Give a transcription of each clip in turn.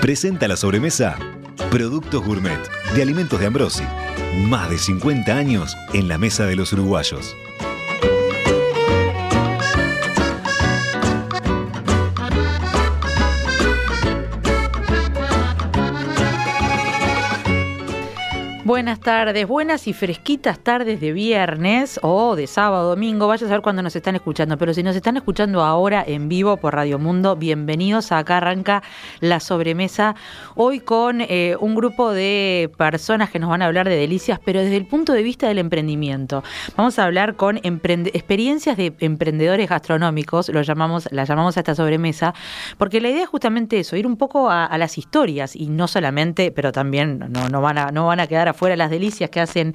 Presenta la sobremesa Productos Gourmet de Alimentos de Ambrosi. Más de 50 años en la mesa de los uruguayos. Tardes, buenas y fresquitas tardes de viernes o de sábado, domingo. Vaya a saber cuándo nos están escuchando, pero si nos están escuchando ahora en vivo por Radio Mundo, bienvenidos. Acá arranca la sobremesa. Hoy con eh, un grupo de personas que nos van a hablar de delicias, pero desde el punto de vista del emprendimiento. Vamos a hablar con experiencias de emprendedores gastronómicos, lo llamamos, la llamamos a esta sobremesa, porque la idea es justamente eso, ir un poco a, las historias y no solamente, pero también no, van, a, no van a quedar fuera las delicias que hacen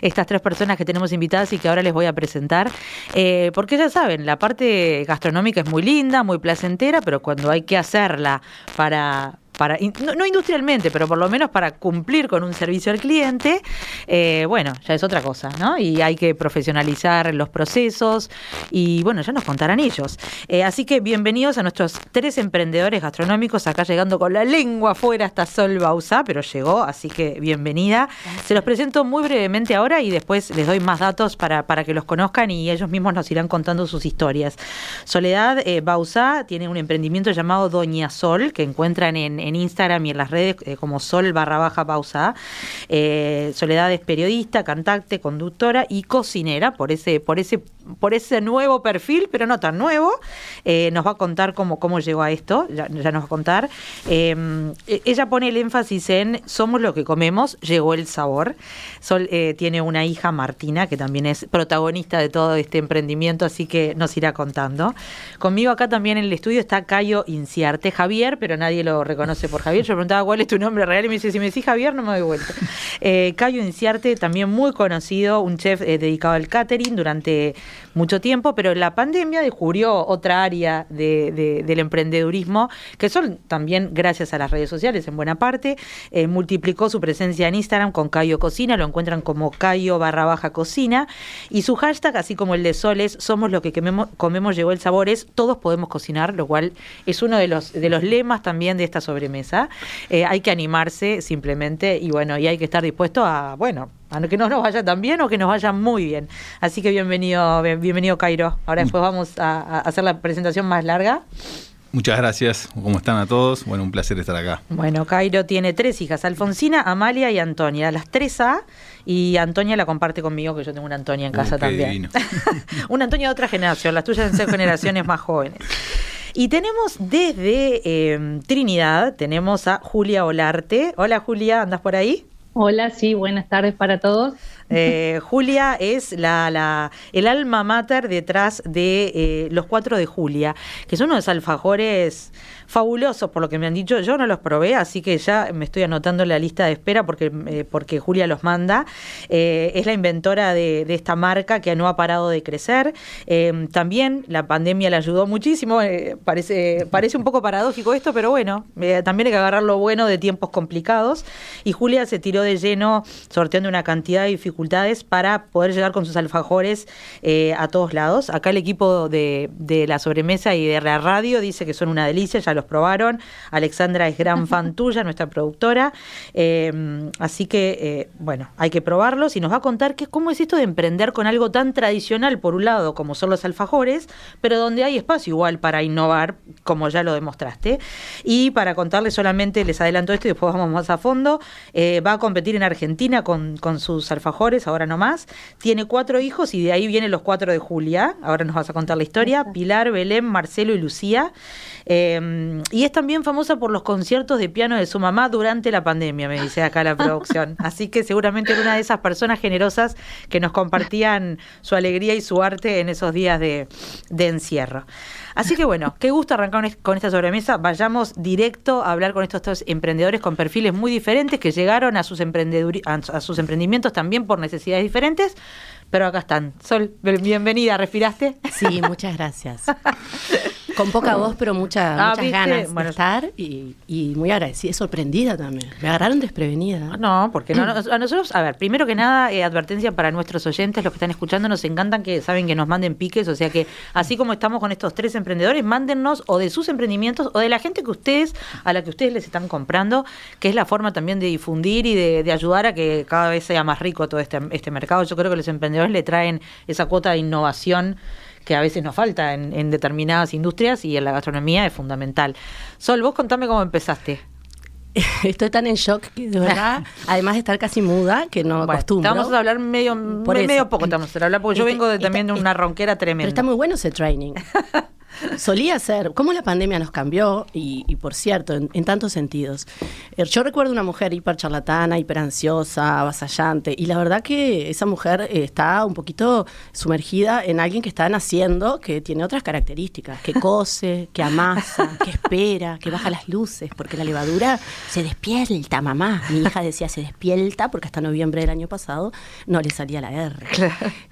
estas tres personas que tenemos invitadas y que ahora les voy a presentar. Eh, porque ya saben, la parte gastronómica es muy linda, muy placentera, pero cuando hay que hacerla para, no, industrialmente, pero por lo menos para cumplir con un servicio al cliente, eh, bueno, ya es otra cosa, ¿no? Y hay que profesionalizar los procesos y bueno, ya nos contarán ellos. Eh, así que bienvenidos a nuestros tres emprendedores gastronómicos, acá llegando con la lengua afuera hasta Sol Bausa, pero llegó, así que bienvenida. Se los presento muy brevemente ahora y después les doy más datos para, para que los conozcan y ellos mismos nos irán contando sus historias. Soledad eh, Bausa tiene un emprendimiento llamado Doña Sol, que encuentran en en Instagram y en las redes eh, como Sol barra baja pausa. Eh, Soledad es periodista, cantante, conductora y cocinera, por ese, por ese, por ese nuevo perfil, pero no tan nuevo. Eh, nos va a contar cómo, cómo llegó a esto, ya, nos va a contar. E, ella pone el énfasis en somos lo que comemos, llegó el sabor. Sol tiene una hija, Martina, que también es protagonista de todo este emprendimiento, así que nos irá contando. Conmigo acá también en el estudio está Cayo Inciarte, Javier, pero nadie lo reconoce por Javier. Yo preguntaba cuál es tu nombre real y me dice, si me decís Javier, no me doy vuelta. Eh, Cayo Inciarte, también muy conocido, un chef eh, dedicado al catering durante mucho tiempo, pero la pandemia descubrió otra área del emprendedurismo, que son también gracias a las redes sociales en buena parte. Eh, multiplicó su presencia en Instagram con Cayo Cocina, lo encuentran como Cayo barra baja cocina, y su hashtag, así como el de Soles, somos lo que comemos, comemos llegó el sabor, es todos podemos cocinar, lo cual es uno de los, de los lemas también de esta sobre mesa eh, hay que animarse simplemente y bueno, y hay que estar dispuesto a, bueno, que no nos vaya tan bien o que nos vaya muy bien. Así que bienvenido, bienvenido Cairo. Ahora después vamos a, hacer la presentación más larga. Muchas gracias. ¿Cómo están a todos? Bueno, un placer estar acá. Bueno, Cairo tiene tres hijas, Alfonsina, Amalia y Antonia, las tres A, y Antonia la comparte conmigo, que yo tengo una Antonia en casa también. una Antonia de otra generación, las tuyas son generaciones más jóvenes. Y tenemos desde em, Trinidad, tenemos a Julia Olarte. Hola Julia, ¿andas por ahí? Hola, sí, buenas tardes para todos. Eh, Julia es la, la, el alma mater detrás de eh, Los Cuatro de Julia, que son unos alfajores fabulosos por lo que me han dicho. Yo no los probé, así que ya me estoy anotando la lista de espera porque, eh, porque Julia los manda. Es la inventora de, esta marca que no ha parado de crecer. Eh, también la pandemia le ayudó muchísimo. parece, parece un poco paradójico esto, pero bueno, también hay que agarrar lo bueno de tiempos complicados. Y Julia se tiró de lleno sorteando una cantidad de dificultades para poder llegar con sus alfajores a todos lados. Acá el equipo de, de la sobremesa y de la radio dice que son una delicia, ya lo probaron. Alexandra es gran fan tuya, nuestra productora. Em, así que, eh, bueno, hay que probarlos y nos va a contar que, cómo es esto de emprender con algo tan tradicional, por un lado, como son los alfajores, pero donde hay espacio igual para innovar, como ya lo demostraste. Y para contarles solamente, les adelanto esto y después vamos más a fondo, eh, va a competir en Argentina con, sus alfajores ahora no más. Tiene cuatro hijos y de ahí vienen los cuatro de Julia. Ahora nos vas a contar la historia. Pilar, Belén, Marcelo y Lucía. Eh, y es también famosa por los conciertos de piano de su mamá durante la pandemia, me dice acá la producción. Así que seguramente era una de esas personas generosas que nos compartían su alegría y su arte en esos días de, de encierro. Así que bueno, qué gusto arrancar con esta sobremesa. Vayamos directo a hablar con estos dos emprendedores con perfiles muy diferentes que llegaron a sus, a sus emprendimientos también por necesidades diferentes. Pero acá están. Sol, bienvenida, ¿respiraste? Sí, muchas gracias. Con poca voz, pero mucha, ah, muchas ganas de estar y, muy agradecida, sorprendida también. Me agarraron desprevenida. No, porque no, a nosotros, a ver, primero que nada, eh, advertencia para nuestros oyentes, los que están escuchando, nos encantan que saben que nos manden piques, o sea que así como estamos con estos tres emprendedores, mándennos o de sus emprendimientos o de la gente que ustedes, a la que ustedes les están comprando, que es la forma también de difundir y de, ayudar a que cada vez sea más rico todo este, este mercado. Yo creo que los emprendedores le traen esa cuota de innovación que a veces nos falta en, determinadas industrias y en la gastronomía es fundamental. Sol, vos contame cómo empezaste. Estoy tan en shock que de verdad, además de estar casi muda, que no bueno, acostumbro. Vamos a hablar medio, medio poco, estamos a hablar, porque yo vengo también de una ronquera tremenda. Pero está muy bueno ese training. Solía ser, cómo la pandemia nos cambió, y, por cierto, en, tantos sentidos. Eh, yo recuerdo una mujer hiper charlatana, hiper ansiosa, avasallante, y la verdad que esa mujer eh, está un poquito sumergida en alguien que está naciendo, que tiene otras características, que cose, que amasa, que espera, que baja las luces, porque la levadura se despierta, mamá. Mi hija decía se despierta, porque hasta noviembre del año pasado no le salía la R,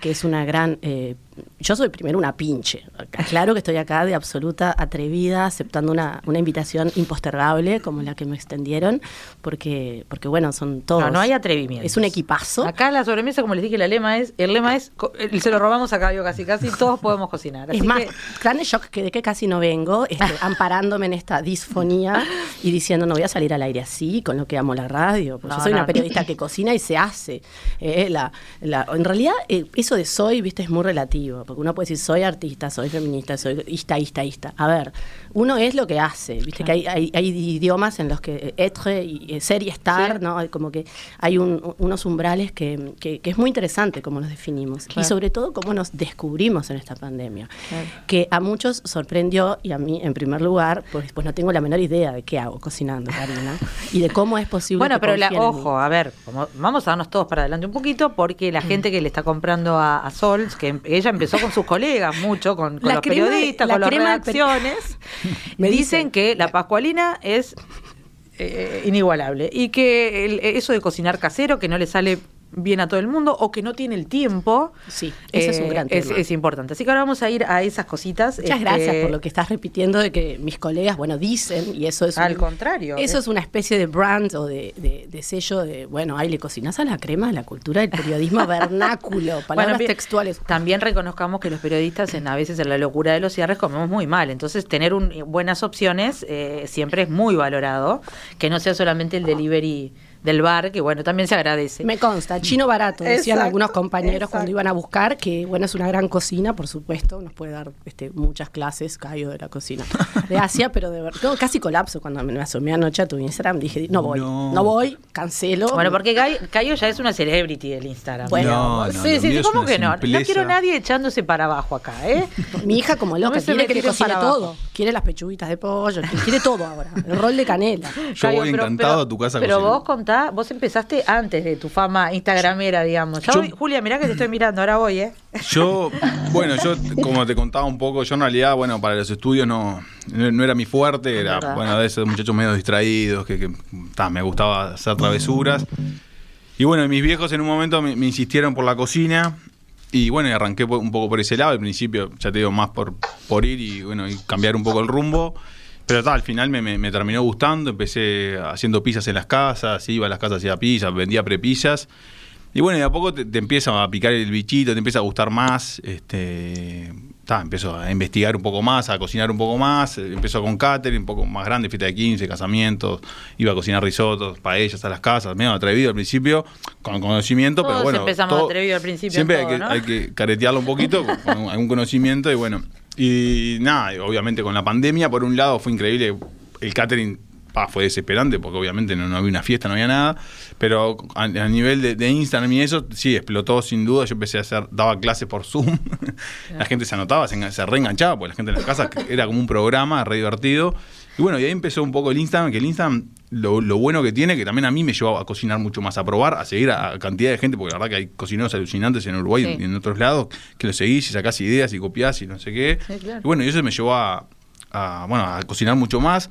que es una gran... Eh, yo soy primero una pinche. Claro que estoy acá de absoluta atrevida, aceptando una, una invitación impostergable como la que me extendieron, porque, porque bueno, son todos. No, no hay atrevimiento. Es un equipazo. Acá la sobremesa, como les dije, la lema es, el lema es, se lo robamos acá yo casi casi, todos podemos cocinar. es más, gran shock que de que casi no vengo, este, amparándome en esta disfonía y diciendo no voy a salir al aire así, con lo que amo la radio. Porque yo soy una periodista que cocina y se hace. Eh, la, en realidad, eh, eso de soy, viste, es muy relativo porque uno puede decir soy artista, soy feminista, soy ista, ista, ista. A ver, uno es lo que hace, viste que hay, idiomas en los que etre y eh, ser y estar, ¿no? Como que hay unos umbrales que, es muy interesante cómo nos definimos y sobre todo cómo nos descubrimos en esta pandemia, que a muchos sorprendió y a mí en primer lugar, pues, pues no tengo la menor idea de qué hago cocinando, Karina, y de cómo es posible. Bueno, pero la, ojo, a ver, vamos a darnos todos para adelante un poquito porque la mm. gente que le está comprando a, a Sol, que ella empezó con sus colegas mucho, con, los periodistas, con las redacciones, me dicen que la pascualina es eh, inigualable y que eso de cocinar casero, que no le sale bien a todo el mundo o que no tiene el tiempo. Sí, ese es un eh, gran tema. Es, importante. Así que ahora vamos a ir a esas cositas. Muchas este, gracias por lo que estás repitiendo de que mis colegas, bueno, dicen, y eso es... Al contrario. Eso es, una especie de brand o de, sello de, bueno, ahí le cocinas a la crema la cultura del periodismo vernáculo, palabras textuales. También reconozcamos que los periodistas en, a veces en la locura de los cierres comemos muy mal, entonces tener un, buenas opciones eh, siempre es muy valorado, que no sea solamente el delivery del bar, que bueno, también se agradece. Me consta, chino barato, decían algunos compañeros cuando iban a buscar, que bueno, es una gran cocina, por supuesto, nos puede dar este, muchas clases, Cayo de la cocina de Asia, pero de verdad, casi colapso cuando me asomé anoche a tu Instagram, dije, no voy, no, voy, cancelo. Bueno, porque Cayo ya es una celebrity del Instagram. Bueno, sí, sí, ¿cómo que no? No quiero nadie echándose para abajo acá, ¿eh? Mi hija como loca, quiere que le cocine todo, quiere las pechuguitas de pollo, quiere todo ahora, el rol de canela. Yo voy encantado a tu casa Pero vos vos empezaste antes de tu fama instagramera, digamos. Julia, mirá que te estoy mirando, ahora voy, ¿eh? Yo, bueno, yo como te contaba un poco, yo en realidad, bueno, para los estudios no, no, era mi fuerte, era, bueno, de esos muchachos medio distraídos, que, me gustaba hacer travesuras. Y bueno, mis viejos en un momento me, insistieron por la cocina, y bueno, arranqué un poco por ese lado. Al principio, ya te digo, más por, por ir y bueno, y cambiar un poco el rumbo. Pero tal, al final me, terminó gustando, empecé haciendo pizzas en las casas, iba a las casas hacía pizzas, vendía prepizzas. Y bueno, y a poco te, empieza a picar el bichito, te empieza a gustar más. Este, empiezo a investigar un poco más, a cocinar un poco más. Empezó con catering, un poco más grande, fiesta de 15, casamientos. Iba a cocinar risotos, paellas a las casas. Medio atrevido al principio, con conocimiento, pero bueno. empezamos atrevido al principio. Siempre hay, que, hay que caretearlo un poquito, con algún conocimiento y bueno. Y nada, obviamente con la pandemia, por un lado fue increíble, el catering fue desesperante porque obviamente no, había una fiesta, no había nada, pero a, nivel de, Instagram y eso, sí, explotó sin duda. Yo empecé a hacer, daba clases por Zoom, la gente se anotaba, se, se, reenganchaba, porque la gente en las casas era como un programa re divertido. Y bueno, y ahí empezó un poco el Instagram, que el Instagram, lo, bueno que tiene, que también a mí me llevó a cocinar mucho más, a probar, a seguir a, cantidad de gente, porque la verdad que hay cocineros alucinantes en Uruguay y en otros lados, que lo seguís y sacás ideas y copiás y no sé qué. Y bueno, y eso me llevó a, bueno, a cocinar mucho más.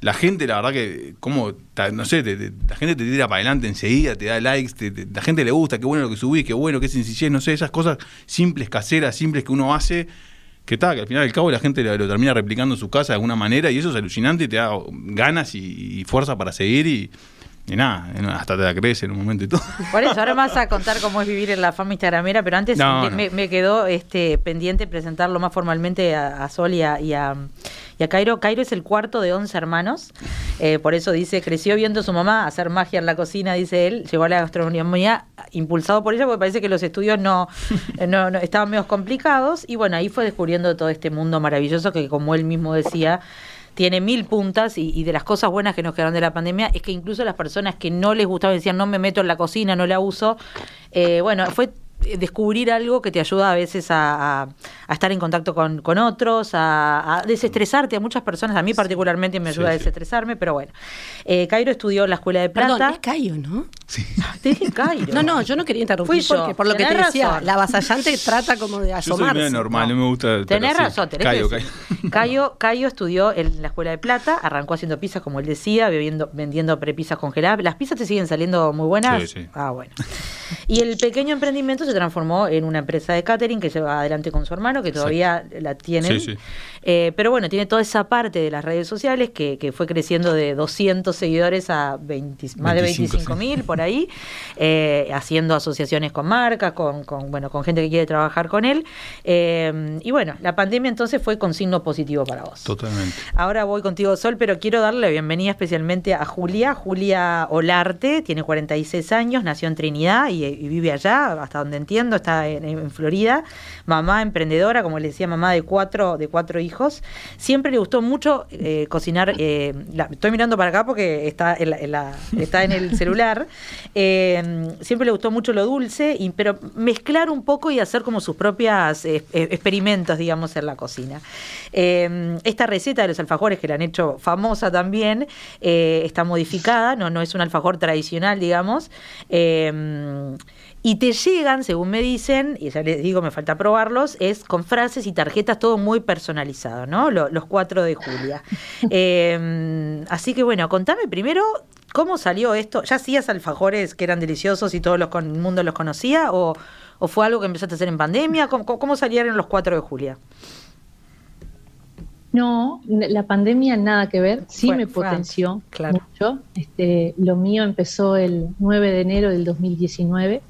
La gente, la verdad que, como, no sé, la gente te tira para adelante enseguida, te da likes, la gente le gusta, qué bueno lo que subís, qué bueno, qué sencillez, no sé, esas cosas simples, caseras, simples que uno hace, que está, que al final del cabo la gente lo, termina replicando en su casa de alguna manera y eso es alucinante y te da ganas y, fuerza para seguir y, nada, hasta te la crees en un momento y todo. Por eso, ahora vas a contar cómo es vivir en la fama instagramera, pero antes Me, quedó este pendiente presentarlo más formalmente a, Sol y a y a Cairo, Cairo es el cuarto de 11 hermanos, eh, por eso dice, creció viendo a su mamá hacer magia en la cocina, dice él, llegó a la gastronomía impulsado por ella, porque parece que los estudios no, no, estaban medio complicados, y bueno, ahí fue descubriendo todo este mundo maravilloso que como él mismo decía, tiene mil puntas y, de las cosas buenas que nos quedaron de la pandemia es que incluso las personas que no les gustaba decían no me meto en la cocina, no la uso, eh, bueno, fue descubrir algo que te ayuda a veces a, estar en contacto con, otros, a, desestresarte a muchas personas. A mí particularmente me ayuda a desestresarme, pero bueno. Eh, Cairo estudió en la Escuela de Plata. Perdón, es Cairo, ¿no? Sí. Te dije Cairo. No, no, yo no quería interrumpir Fui porque por lo que te decía, la vasallante trata como de asomarse. Yo soy normal, no. me gusta. Tenés razón, tenés Cayo, Cayo. Cayo, estudió en la Escuela de Plata, arrancó haciendo pizzas, como él decía, bebiendo, vendiendo prepisas congeladas. ¿Las pizzas te siguen saliendo muy buenas? Sí, sí. Ah, bueno. Y el pequeño emprendimiento se transformó en una empresa de catering que lleva adelante con su hermano, que todavía la tienen. Eh, pero bueno, tiene toda esa parte de las redes sociales que, que fue creciendo de 200 seguidores a 20, más de 25 mil por ahí, eh, haciendo asociaciones con marcas, con, con, bueno, con gente que quiere trabajar con él. Eh, y bueno, la pandemia entonces fue con signo positivo para vos. Totalmente. Ahora voy contigo, Sol, pero quiero darle la bienvenida especialmente a Julia. Julia Olarte, tiene 46 años, nació en Trinidad y, vive allá, hasta donde entiendo, está en, Florida. Mamá emprendedora, como le decía, mamá de cuatro, de cuatro hijos. Siempre le gustó mucho eh, cocinar. Eh, estoy mirando para acá porque está en, está en el celular. Eh, siempre le gustó mucho lo dulce, y, pero mezclar un poco y hacer como sus propias experimentos, digamos, en la cocina. esta receta de los alfajores que la han hecho famosa también está modificada, no, no es un alfajor tradicional, digamos. Y te llegan, según me dicen, y ya les digo, me falta probarlos, es con frases y tarjetas, todo muy personalizado, ¿no? los cuatro de Julia. Em, así que bueno, contame primero cómo salió esto. ¿Ya hacías alfajores que eran deliciosos y todo el mundo los conocía? ¿O, fue algo que empezaste a hacer en pandemia? ¿Cómo, salieron los cuatro de Julia? No, la pandemia nada que ver, sí me potenció mucho. Este, lo mío empezó el 9 de enero del 2019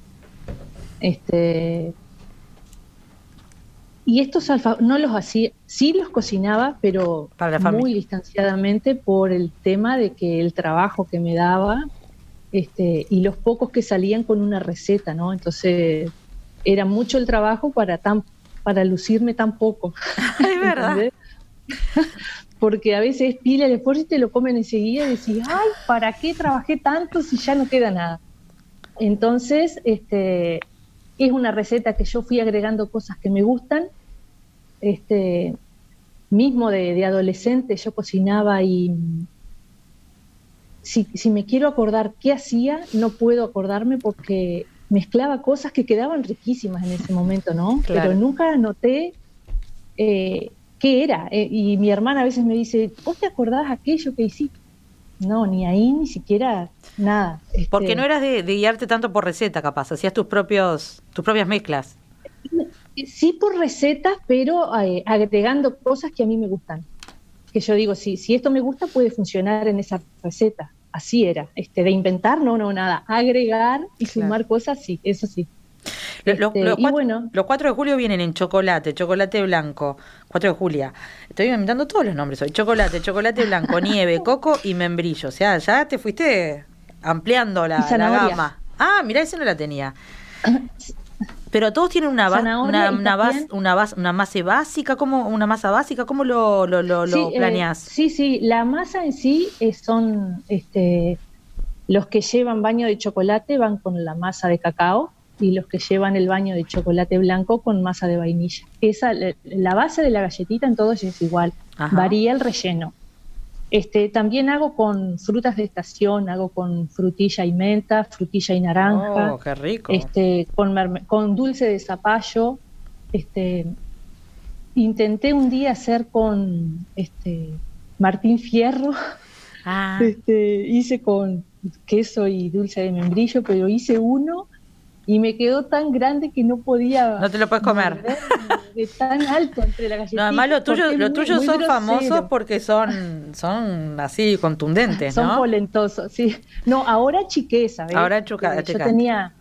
este, y estos alfajores no los hacía, sí los cocinaba, pero muy distanciadamente por el tema de que el trabajo que me daba este, y los pocos que salían con una receta, ¿no? Entonces era mucho el trabajo para tan para lucirme tan poco. Es verdad. Porque a veces pila el esfuerzo y te lo comen enseguida y decís, ay, ¿para qué trabajé tanto si ya no queda nada? Entonces, este, es una receta que yo fui agregando cosas que me gustan. Este, mismo de, adolescente yo cocinaba y si, me quiero acordar qué hacía, no puedo acordarme porque mezclaba cosas que quedaban riquísimas en ese momento, ¿no? Pero nunca noté eh, qué era. Eh, y mi hermana a veces me dice, ¿vos te acordás aquello que hiciste? No, ni ahí, ni siquiera nada. Porque este no eras de, guiarte tanto por receta, capaz, hacías tus propios, tus propias mezclas. Sí por recetas, pero eh, agregando cosas que a mí me gustan. Que yo digo, si, si esto me gusta, puede funcionar en esa receta. Así era. Este, de inventar, no, no, nada. Agregar y sumar cosas, sí, eso sí. Los, este, cuatro, bueno, los 4 de julio vienen en chocolate, chocolate blanco, 4 de julio. Estoy inventando todos los nombres hoy. Chocolate, chocolate blanco, nieve, coco y membrillo. O sea, ya te fuiste ampliando la, gama. Ah, mira, ese no la tenía. Pero todos tienen una, una, una, base, una, base, una masa básica, ¿cómo, una masa básica, ¿cómo lo, lo, lo, sí, eh, planeas? sí, sí, la masa en sí son este, los que llevan baño de chocolate van con la masa de cacao y los que llevan el baño de chocolate blanco con masa de vainilla. Esa, la base de la galletita en todos es igual, varía el relleno. Este, también hago con frutas de estación, hago con frutilla y menta, frutilla y naranja. Oh, qué rico. Este, con, con dulce de zapallo. Este, intenté un día hacer con este, Martín Fierro. Ah. Este, hice con queso y dulce de membrillo, pero hice uno y me quedó tan grande que no podía. No te lo puedes comer. De tan alto entre la galletita. No, además los tuyos, son famosos porque son, son así contundentes, son ¿no? Son polentosos, sí. No, ahora chiqué, ¿sabes? Ahora chuca, Yo tenía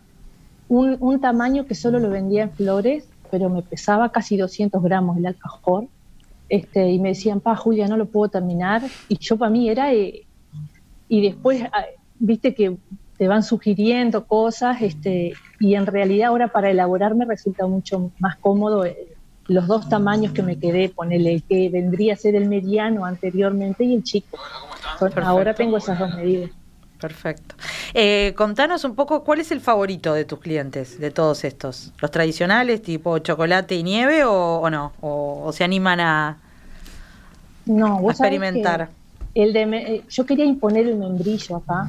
un, un tamaño que solo lo vendía en flores, pero me pesaba casi 200 gramos el alcajor. Este, y me decían, pa, Julia, no lo puedo terminar. Y yo para mí era. Eh, y después, ah, viste que te van sugiriendo cosas este, y en realidad ahora para elaborar me resulta mucho más cómodo eh, los dos tamaños que me quedé, ponele que vendría a ser el mediano anteriormente y el chico. ahora tengo esas dos medidas. Perfecto. Eh, contanos un poco cuál es el favorito de tus clientes, de todos estos. ¿Los tradicionales, tipo chocolate y nieve, o, no? O, se animan a, no, experimentar? El de, eh, yo quería imponer el membrillo acá,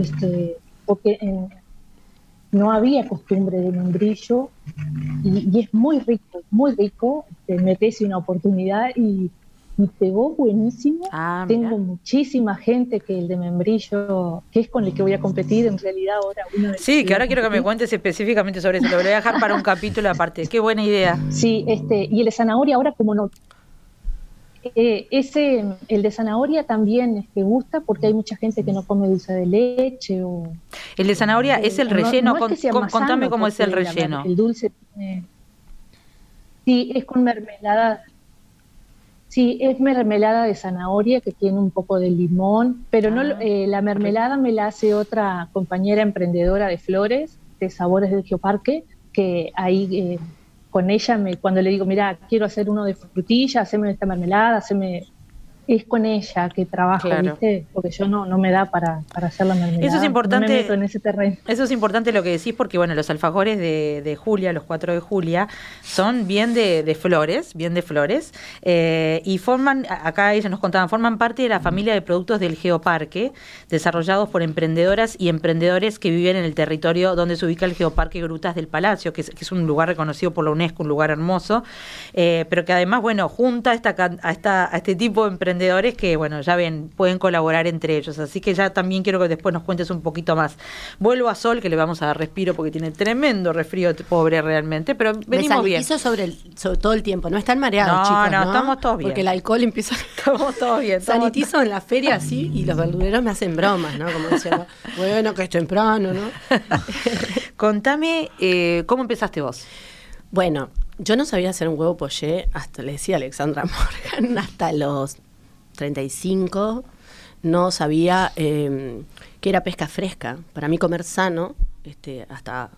este, porque no había costumbre de membrillo y, es muy rico, muy rico. Te metes una oportunidad y, pegó buenísimo. Ah, Tengo muchísima gente que el de membrillo, que es con el que voy a competir en realidad ahora. sí, que ahora quiero que me cuentes específicamente sobre eso. Lo voy a dejar para un capítulo aparte. Qué buena idea. Sí, este, y el de zanahoria ahora como no eh, ese, el de zanahoria también es que gusta porque hay mucha gente que no come dulce de leche o... El de zanahoria es el relleno, contame cómo es el relleno. el dulce sí, es con mermelada. Sí, es mermelada de zanahoria que tiene un poco de limón, pero no ah, eh, la mermelada me la hace otra compañera emprendedora de flores, de Sabores del Geoparque, que ahí... Eh, con ella, me, cuando le digo, mira, quiero hacer uno de frutilla, haceme esta mermelada, haceme es con ella que trabajo, ¿viste? Porque yo no, no me da para, para hacer la mermelada. Eso es importante. en ese terreno. Eso es importante lo que decís, porque bueno, los alfajores de, de Julia, los cuatro de Julia, son bien de, de flores, bien de flores, eh, y forman, acá ellos nos contaban, forman parte de la familia de productos del Geoparque, desarrollados por emprendedoras y emprendedores que viven en el territorio donde se ubica el Geoparque Grutas del Palacio, que es, que es un lugar reconocido por la UNESCO, un lugar hermoso, eh, pero que además, bueno, junta esta, a, esta, a este tipo de emprendedores que, bueno, ya ven, pueden colaborar entre ellos. Así que ya también quiero que después nos cuentes un poquito más. Vuelvo a Sol, que le vamos a dar respiro porque tiene tremendo resfrío, pobre realmente, pero venimos bien. sobre, el, sobre todo el tiempo, no están mareados, chicos. No, no, estamos todos bien. Porque el alcohol empieza. Estamos todos bien. Sanitizo en la feria así y los verduleros me hacen bromas, ¿no? Como diciendo, bueno, que es temprano, ¿no? Contame, eh, ¿cómo empezaste vos? Bueno, yo no sabía hacer un huevo poché, hasta le decía Alexandra Morgan, hasta los 35, no sabía eh, que era pesca fresca. Para mí comer sano, este, hasta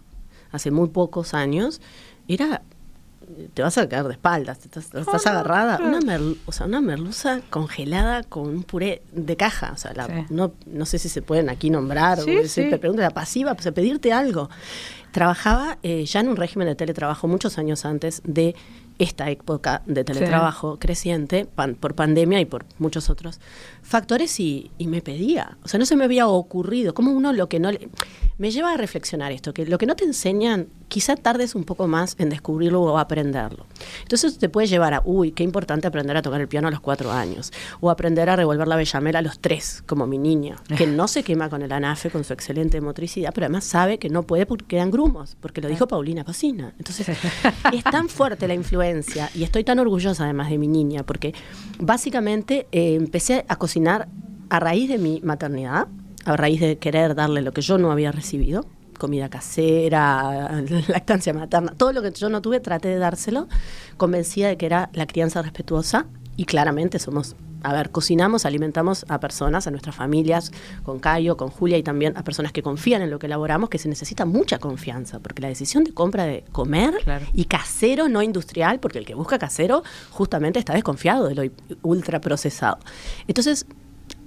hace muy pocos años, era te vas a caer de espaldas, estás, estás agarrada. Una, o sea, una merluza congelada con un puré de caja. O sea, no, no sé si se pueden aquí nombrar. o Te pregunto, la pasiva, pues, pedirte algo. Trabajaba eh, ya en un régimen de teletrabajo muchos años antes de esta época de teletrabajo creciente por pandemia y por muchos otros factores y, y, me pedía. O sea, no se me había ocurrido. Como uno lo que no le... Me lleva a reflexionar esto, que lo que no te enseñan, quizá tardes un poco más en descubrirlo o aprenderlo. Entonces te puede llevar a, uy, qué importante aprender a tocar el piano a los cuatro años, o aprender a revolver la bellamela a los tres, como mi niña, que no se quema con el anafe, con su excelente motricidad, pero además sabe que no puede porque quedan grumos, porque lo dijo Paulina Cocina. Entonces, es tan fuerte la influencia, y estoy tan orgullosa además de mi niña, porque básicamente eh, empecé a cocinar a raíz de mi maternidad, a raíz de querer darle lo que yo no había recibido, comida casera, lactancia materna, todo lo que yo no tuve, traté de dárselo, convencida de que era la crianza respetuosa y claramente somos a ver, cocinamos, alimentamos a personas, a nuestras familias, con Cayo, con Julia y también a personas que confían en lo que elaboramos, que se necesita mucha confianza, porque la decisión de compra de comer y casero, no industrial, porque el que busca casero justamente está desconfiado de lo ultraprocesado. Entonces,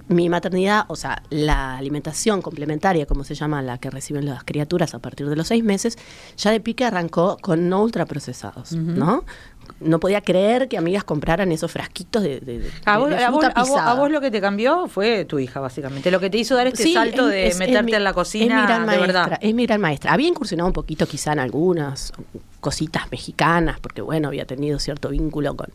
mi maternidad, o sea, la alimentación complementaria, como se llama la que reciben las criaturas a partir de los seis meses, ya de pique arrancó con no ultraprocesados, ¿no? No podía creer que amigas compraran esos frasquitos de, a, vos, a, vos, lo que te cambió fue tu hija, básicamente. Lo que te hizo dar este salto de meterte en la cocina, es mi gran de maestra, verdad. Es mi gran maestra. Había incursionado un poquito quizá en algunas cositas mexicanas, porque bueno, había tenido cierto vínculo con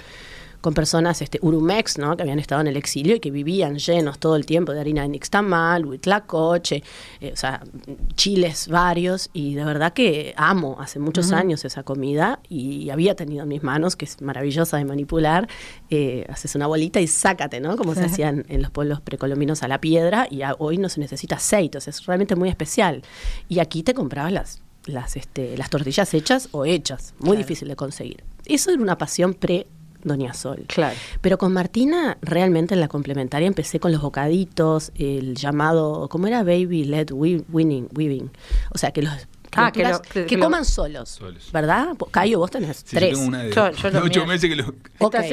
con personas este, urumex, ¿no? que habían estado en el exilio y que vivían llenos todo el tiempo de harina de nixtamal, huitlacoche, eh, o sea, chiles varios, y de verdad que amo hace muchos años esa comida y, había tenido en mis manos, que es maravillosa de manipular, eh, haces una bolita y sácate, ¿no? Como se hacían en los pueblos precolombinos a la piedra, y hoy no se necesita aceite, es realmente muy especial. Y aquí te comprabas las las, este, las tortillas hechas o hechas, muy difícil de conseguir. Eso era una pasión pre Doña Sol. Claro. Pero con Martina, realmente en la complementaria empecé con los bocaditos, el llamado, ¿cómo era? Baby led weaving, weaving. O sea, que los Ah, que, que, coman solos, ¿verdad? Cayo, vos tenés tres. Yo tengo una de, ocho meses que lo,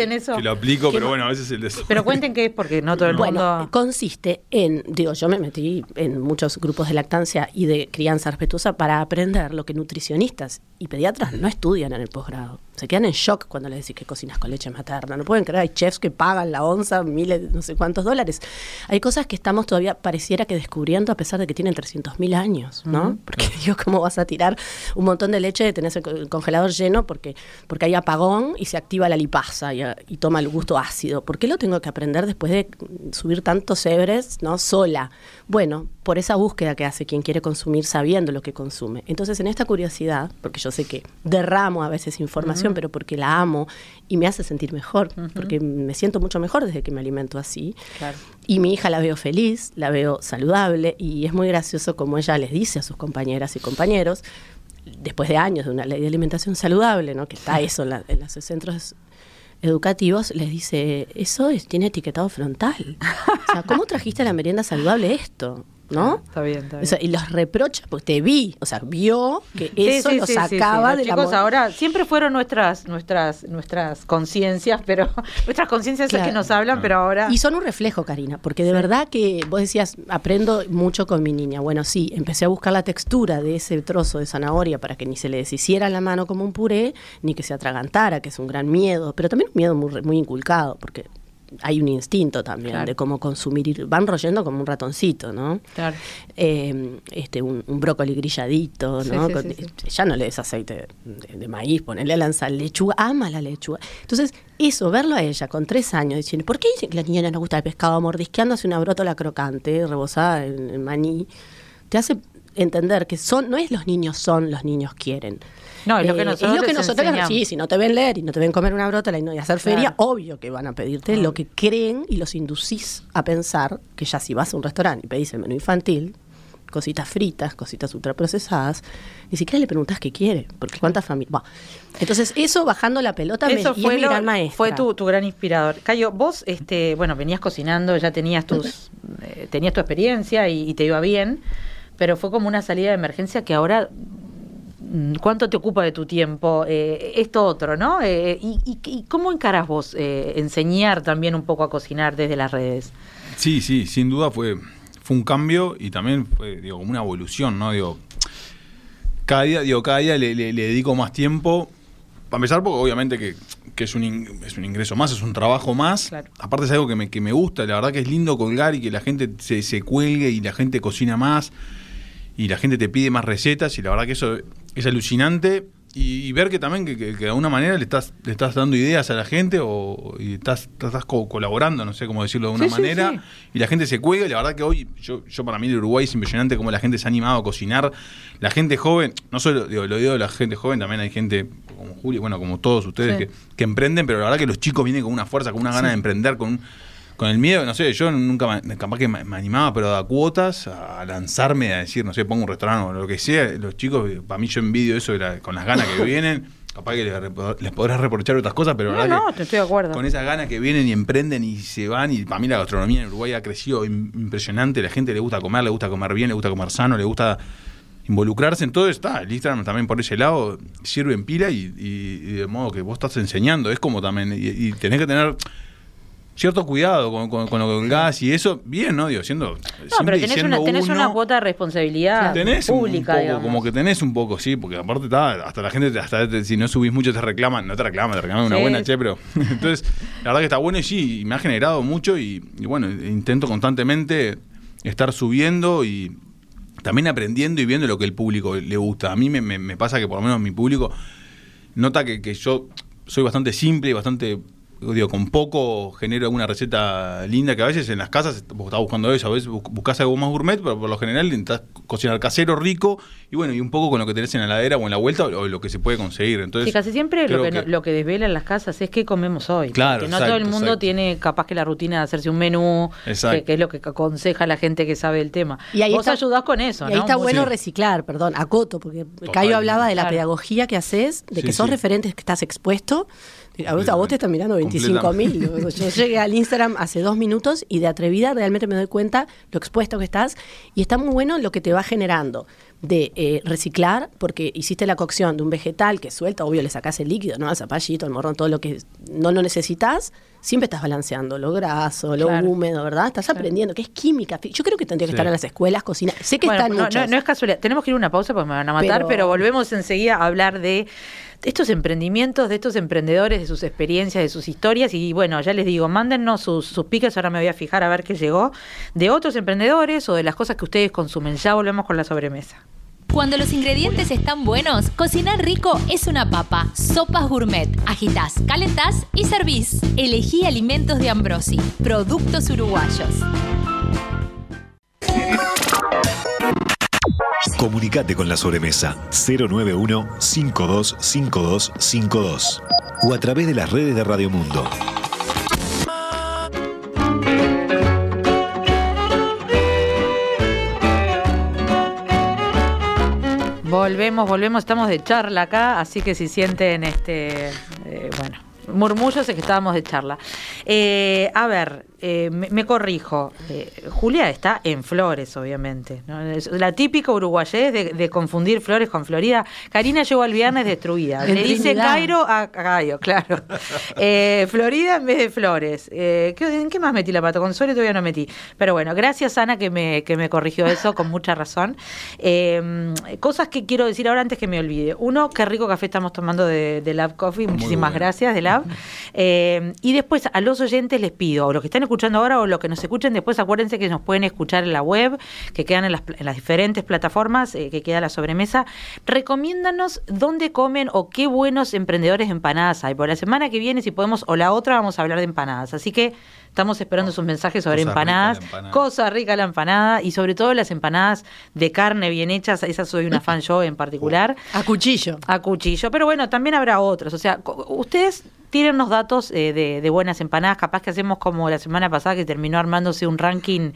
en eso? que lo aplico, pero bueno, a veces el de Pero cuenten qué es, porque no todo el bueno, mundo... consiste en, digo, yo me metí en muchos grupos de lactancia y de crianza respetuosa para aprender lo que nutricionistas y pediatras no estudian en el posgrado se quedan en shock cuando les decís que cocinas con leche materna. No pueden creer, hay chefs que pagan la onza miles, no sé cuántos dólares. Hay cosas que estamos todavía, pareciera que descubriendo a pesar de que tienen 300 mil años, ¿no? Porque digo, ¿cómo vas a tirar un montón de leche, tenés el congelador lleno porque, porque hay apagón y se activa la lipasa y, y toma el gusto ácido? ¿Por qué lo tengo que aprender después de subir tantos hebres, ¿no? Sola. Bueno, por esa búsqueda que hace quien quiere consumir sabiendo lo que consume. Entonces, en esta curiosidad, porque yo sé que derramo a veces información, pero porque la amo y me hace sentir mejor, porque me siento mucho mejor desde que me alimento así. Y mi hija la veo feliz, la veo saludable y es muy gracioso como ella les dice a sus compañeras y compañeros, después de años de una ley de alimentación saludable, ¿no? que está eso en, en los centros educativos, les dice, eso es, tiene etiquetado frontal. O sea, ¿cómo trajiste a la merienda saludable esto? ¿No? Está bien, está bien. y los reprocha, porque te vi, o sea, vio que eso lo sacaba de chicos ahora siempre fueron nuestras nuestras nuestras conciencias, pero nuestras conciencias es que nos hablan, pero ahora Y son un reflejo, Karina, porque de verdad que vos decías, aprendo mucho con mi niña. Bueno, sí, empecé a buscar la textura de ese trozo de zanahoria para que ni se le deshiciera la mano como un puré, ni que se atragantara, que es un gran miedo, pero también un miedo muy, muy inculcado, porque hay un instinto también de cómo consumir. Van royendo como un ratoncito, ¿no? Claro. Eh, este, un, brócoli grilladito, ¿no? ya no le des aceite de, maíz, ponerle a lanzar lechuga, ama la lechuga. Entonces, eso, verlo a ella con tres años, diciendo, ¿por qué dice que la niña no le gusta el pescado mordisqueándose una brótola crocante, rebosada en maní? Te hace entender que son, no es los niños son, los niños quieren. No, es lo que nosotros, eh, es lo que nosotros sí, si no te ven leer y no te ven comer una brótola y no y hacer feria, obvio que van a pedirte lo que creen y los inducís a pensar que ya si vas a un restaurante y pedís el menú infantil, cositas fritas, cositas ultraprocesadas, ni siquiera le preguntas qué quiere, porque cuántas familias. Entonces, eso bajando la pelota eso me, fue mi gran maestra. Fue tu, tu, gran inspirador. Cayo, vos, este, bueno, venías cocinando, ya tenías tus, eh, tenías tu experiencia y, te iba bien pero fue como una salida de emergencia que ahora ¿Cuánto te ocupa de tu tiempo? Eh, esto otro, ¿no? Eh, y, cómo encaras vos eh, enseñar también un poco a cocinar desde las redes? Sí, sí, sin duda fue, fue un cambio y también fue, digo, una evolución, ¿no? Digo, cada día, digo, cada día le, dedico más tiempo. Para empezar, porque obviamente que, es, un es un ingreso más, es un trabajo más. Aparte es algo que me, que me gusta, la verdad que es lindo colgar y que la gente se, se cuelgue y la gente cocina más y la gente te pide más recetas y la verdad que eso es alucinante. Y, ver que también que, de alguna manera le estás, le estás dando ideas a la gente o y estás, estás colaborando, no sé cómo decirlo de una manera, y la gente se cuelga y la verdad que hoy, yo, yo para mí el Uruguay es impresionante cómo la gente se ha animado a cocinar. La gente joven, no solo digo, lo digo de la gente joven, también hay gente como Julio, bueno, como todos ustedes que, que, emprenden, pero la verdad que los chicos vienen con una fuerza, con una gana de emprender, con con el miedo, no sé, yo nunca, me, capaz que me, animaba, pero da cuotas a lanzarme a decir, no sé, pongo un restaurante o lo que sea. Los chicos, para mí yo envidio eso con las ganas que vienen. capaz que les, podrás reprochar otras cosas, pero no, no, te estoy de acuerdo. con esas ganas que vienen y emprenden y se van, y para mí la gastronomía en Uruguay ha crecido impresionante, la gente le gusta comer, le gusta comer bien, le gusta comer sano, le gusta involucrarse en todo está. El Instagram también por ese lado sirve en pila y, de modo que vos estás enseñando. Es como también, y, tenés que tener cierto cuidado con, con, lo que colgás y eso, bien, ¿no? Digo, siendo. No, pero tenés, una, tenés una cuota de responsabilidad pública. Un poco, como que tenés un poco, sí, porque aparte está, hasta la gente, hasta si no subís mucho te reclaman, no te reclaman, te reclaman una buena che, pero. entonces, la verdad que está bueno y sí, me ha generado mucho y bueno, intento constantemente estar subiendo y también aprendiendo y viendo lo que el público le gusta. A mí me, pasa que por lo menos mi público nota que, que yo soy bastante simple y bastante digo, con poco genero alguna receta linda que a veces en las casas vos estás buscando eso, a veces buscas algo más gourmet, pero por lo general intentas cocinar casero, rico, y bueno, y un poco con lo que tenés en la heladera o en la vuelta o, lo que se puede conseguir. Entonces, sí, casi siempre lo que, lo que desvela en las casas es qué comemos hoy. Claro, que no todo el mundo tiene capaz que la rutina de hacerse un menú, que, es lo que aconseja la gente que sabe el tema. Y ahí vos ayudás con eso, y ahí está bueno reciclar, perdón, acoto, porque Cayo hablaba de la pedagogía que haces, de que sos referentes que estás expuesto a vos, te están mirando 25 mil. Yo llegué al Instagram hace dos minutos y de atrevida realmente me doy cuenta lo expuesto que estás y está muy bueno lo que te va generando de eh, reciclar, porque hiciste la cocción de un vegetal que suelta, obvio le sacás el líquido, ¿no? Al zapallito, el morrón, todo lo que no lo necesitas, siempre estás balanceando lo graso, lo húmedo, ¿verdad? Estás aprendiendo, que es química. Yo creo que tendría que estar en las escuelas, cocina. Sé que están no, no, es casualidad. Tenemos que ir a una pausa porque me van a matar, pero volvemos enseguida a hablar de estos emprendimientos, de estos emprendedores, de sus experiencias, de sus historias. Y bueno, ya les digo, mándennos sus, sus piques, ahora me voy a fijar a ver qué llegó, de otros emprendedores o de las cosas que ustedes consumen. Ya volvemos con la sobremesa. Cuando los ingredientes están buenos, cocinar rico es una papa. Sopas gourmet. Agitas, calentás y servís. Elegí alimentos de Ambrosi. Productos uruguayos. Comunicate con la sobremesa 091-525252 o a través de las redes de Radio Mundo. Volvemos, volvemos, estamos de charla acá, así que si sienten este, eh, bueno, murmullos es que estábamos de charla. Eh, a ver, eh, me, corrijo, eh, Julia está en Flores, obviamente. la típica uruguayés de, confundir Flores con Florida. Karina llegó al viernes destruida. Le dice Cairo a Cairo, claro. Eh, Florida en vez de Flores. ¿En qué más metí la pata? Con Suele todavía no metí. Pero bueno, gracias Ana que me, que me corrigió eso con mucha razón. cosas que quiero decir ahora antes que me olvide. Uno, qué rico café estamos tomando de, Lab Coffee. Muchísimas gracias, de Lab. y después a los oyentes les pido, o los que están escuchando ahora o lo que nos escuchen después, acuérdense que nos pueden escuchar en la web, que quedan en las, diferentes plataformas, eh, que queda la sobremesa. Recomiéndanos dónde comen o qué buenos emprendedores de empanadas hay. Por la semana que viene, si podemos, o la otra, vamos a hablar de empanadas. Así que Estamos esperando sus mensajes sobre empanadas. Cosa rica la empanada y sobre todo las empanadas de carne bien hechas. Esa soy una fan yo en particular. A cuchillo. A cuchillo. Pero bueno, también habrá otros. O sea, ustedes tienen unos datos eh, de, de buenas empanadas. Capaz que hacemos como la semana pasada que terminó armándose un ranking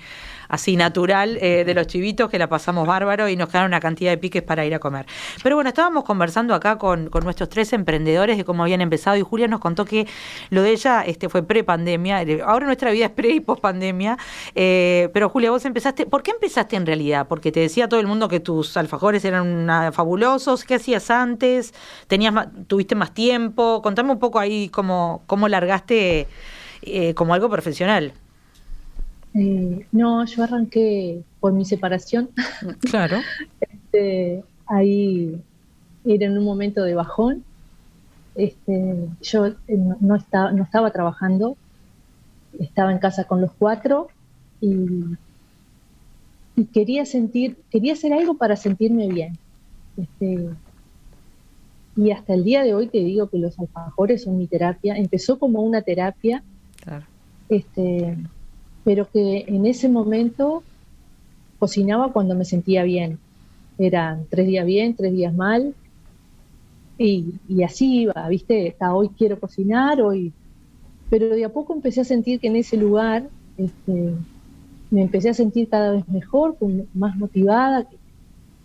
así natural eh, de los chivitos que la pasamos bárbaro y nos quedaron una cantidad de piques para ir a comer. Pero bueno, estábamos conversando acá con, nuestros tres emprendedores de cómo habían empezado y Julia nos contó que lo de ella este, fue pre-pandemia. Ahora nuestra vida es pre y post-pandemia. Eh, pero Julia, vos empezaste, ¿por qué empezaste en realidad? Porque te decía todo el mundo que tus alfajores eran fabulosos. ¿Qué hacías antes? ¿Tenías ¿Tuviste más tiempo? Contame un poco ahí cómo, cómo largaste eh, como algo profesional. Eh, no, yo arranqué por mi separación. Claro. este, ahí era en un momento de bajón. Este, yo eh, no, estaba, no estaba trabajando, estaba en casa con los cuatro y, quería sentir, quería hacer algo para sentirme bien. Este, y hasta el día de hoy te digo que los alfajores son mi terapia. Empezó como una terapia. Claro. Este, pero que en ese momento cocinaba cuando me sentía bien. Eran tres días bien, tres días mal, y, así iba, ¿viste? Hasta hoy quiero cocinar, hoy. Pero de a poco empecé a sentir que en ese lugar este, me empecé a sentir cada vez mejor, más motivada,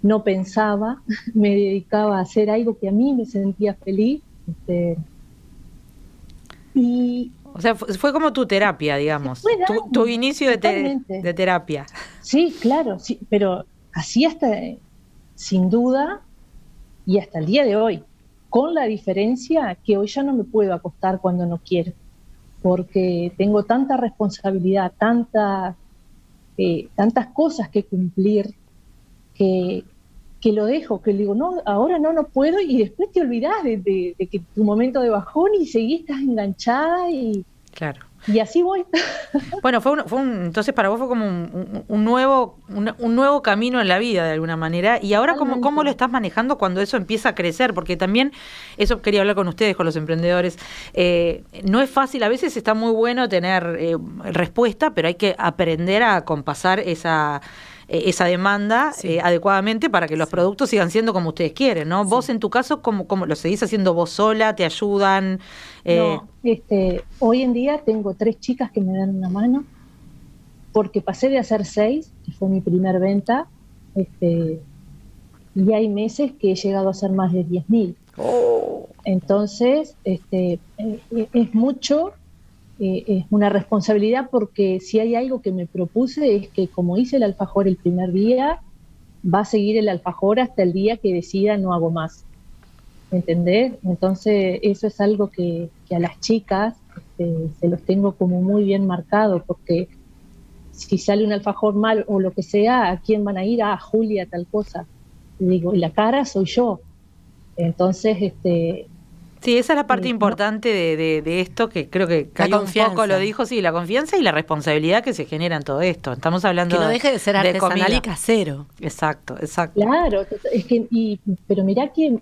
no pensaba, me dedicaba a hacer algo que a mí me sentía feliz Este, y o sea, fue como tu terapia, digamos. tu, inicio de, de, terapia. Sí, claro, sí, pero así hasta, sin duda, y hasta el día de hoy, con la diferencia que hoy ya no me puedo acostar cuando no quiero, porque tengo tanta responsabilidad, tanta, eh, tantas cosas que cumplir, que, que lo dejo, que le digo, no, ahora no, no puedo, y después te olvidas de, de, que tu momento de bajón y seguís, estás enganchada y... Claro. Y así voy. Bueno, fue, un, fue un, entonces para vos fue como un, nuevo un, nuevo camino en la vida de alguna manera. Y ahora cómo, cómo lo estás manejando cuando eso empieza a crecer, porque también eso quería hablar con ustedes, con los emprendedores. Eh, no es fácil, a veces está muy bueno tener eh, respuesta, pero hay que aprender a compasar esa eh, esa demanda eh, adecuadamente para que los productos sigan siendo como ustedes quieren, ¿no? Vos en tu caso, ¿cómo, ¿cómo, lo seguís haciendo vos sola? ¿Te ayudan? Eh, no, este, hoy en día tengo tres chicas que me dan una mano porque pasé de hacer seis, que fue mi primer venta, este, y hay meses que he llegado a hacer más de 10 mil. Oh. Entonces, este, es mucho eh, es una responsabilidad porque si hay algo que me propuse es que como hice el alfajor el primer día, va a seguir el alfajor hasta el día que decida no hago más. ¿Entendés? Entonces eso es algo que, a las chicas este, se los tengo como muy bien marcado porque si sale un alfajor mal o lo que sea, ¿a quién van a ir? Ah, Julia, tal cosa. Y digo, y la cara soy yo. Entonces, este, Sí, esa es la parte importante de, esto, que creo que Cayo un poco lo dijo, sí, la confianza y la responsabilidad que se genera en todo esto. Estamos hablando que no deje de ser artesanal y casero. Exacto, exacto. Claro, es que, y, pero mirá que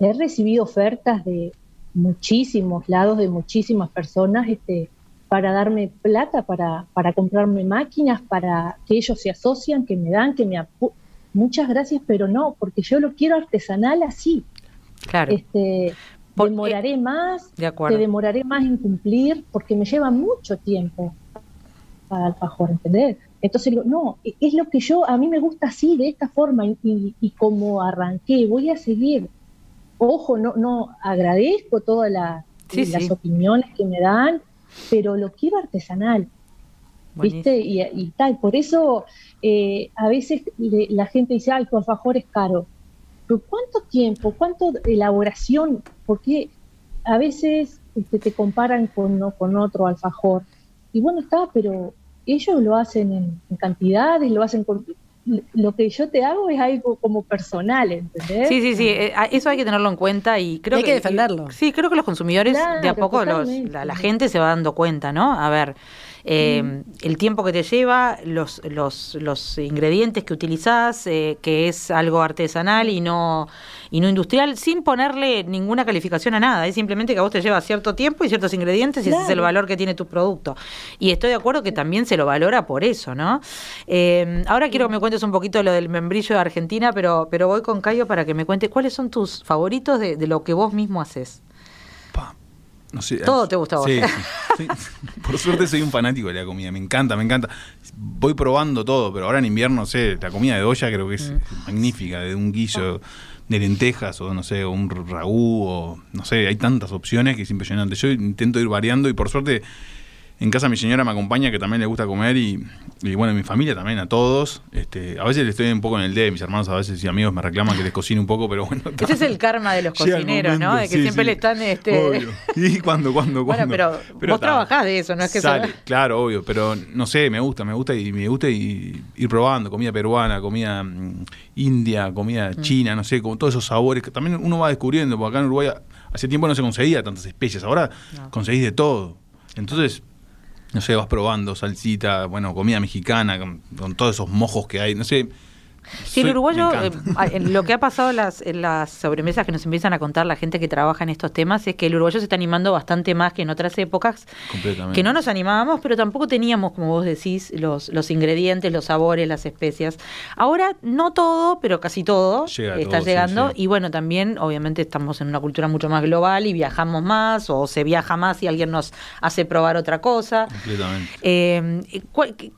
he recibido ofertas de muchísimos lados, de muchísimas personas, este, para darme plata, para, para comprarme máquinas, para que ellos se asocian, que me dan, que me muchas gracias, pero no, porque yo lo quiero artesanal así. Claro. Este, demoraré más, de te demoraré más en cumplir, porque me lleva mucho tiempo para alfajor, ¿entendés? Entonces no, e, es lo que yo, a mí me gusta así, de esta forma, y, como arranqué, voy a seguir. Ojo, no, no agradezco todas las opiniones que me dan, pero lo quiero artesanal. ¿Viste? Y, tal, por eso eh, a veces la gente dice, ah, el alfajor es caro. Pero ¿cuánto tiempo, cuánto elaboración? Porque a veces este, te comparan con, con otro alfajor. Y bueno, está, pero ellos lo hacen en, cantidades, lo hacen con... Lo que yo te hago es algo como personal, ¿entendés? Sí, sí, sí, eh, eso hay que tenerlo en cuenta y creo hay que, defenderlo. sí, creo que los consumidores de a poco los, la, gente se va dando cuenta, ¿no? A ver, eh, el tiempo que te lleva, los, los, los ingredientes que utilizás, eh, que es algo artesanal y no, y no industrial, sin ponerle ninguna calificación a nada. Es simplemente que a vos te lleva cierto tiempo y ciertos ingredientes y ese es el valor que tiene tu producto. Y estoy de acuerdo que también se lo valora por eso, ¿no? Eh, ahora quiero que me cuentes un poquito lo del membrillo de Argentina, pero, pero voy con Cayo para que me cuente cuáles son tus favoritos de, de lo que vos mismo haces. Todo te gusta a vos. Sí, Por suerte soy un fanático de la comida, me encanta, me encanta. Voy probando todo, pero ahora en invierno, sé, la comida de olla creo que es mm. magnífica, de un guillo de lentejas o no sé, un ragú o no sé, hay tantas opciones que es impresionante. Yo intento ir variando y por suerte en casa mi señora me acompaña, que también le gusta comer, y, y bueno, mi familia también, a todos. Este, a veces le estoy un poco en el de mis hermanos a veces y amigos me reclaman que les cocine un poco, pero bueno. Ese es el karma de los cocineros, ¿no? De que siempre le están... Este... ¿Y cuando, cuando, cuando? Bueno, pero, vos trabajás de eso, ¿no es que sale? Claro, obvio, pero no sé, me gusta, me gusta y me gusta ir probando comida peruana, comida mm, india, comida mm. china, no sé, con todos esos sabores que también uno va descubriendo, porque acá en Uruguay hace tiempo no se conseguía tantas especies, ahora conseguís de todo. Entonces, no sé, vas probando salsita, bueno, comida mexicana, con, todos esos mojos que hay, no sé. Sí, el uruguayo, eh, lo que ha pasado en las, en las sobremesas que nos empiezan a contar la gente que trabaja en estos temas es que el uruguayo se está animando bastante más que en otras épocas, que no nos animábamos, pero tampoco teníamos, como vos decís, los, los ingredientes, los sabores, las especias. Ahora no todo, pero casi todo está llegando y bueno, también obviamente estamos en una cultura mucho más global y viajamos más o se viaja más y alguien nos hace probar otra cosa. Completamente. Eh,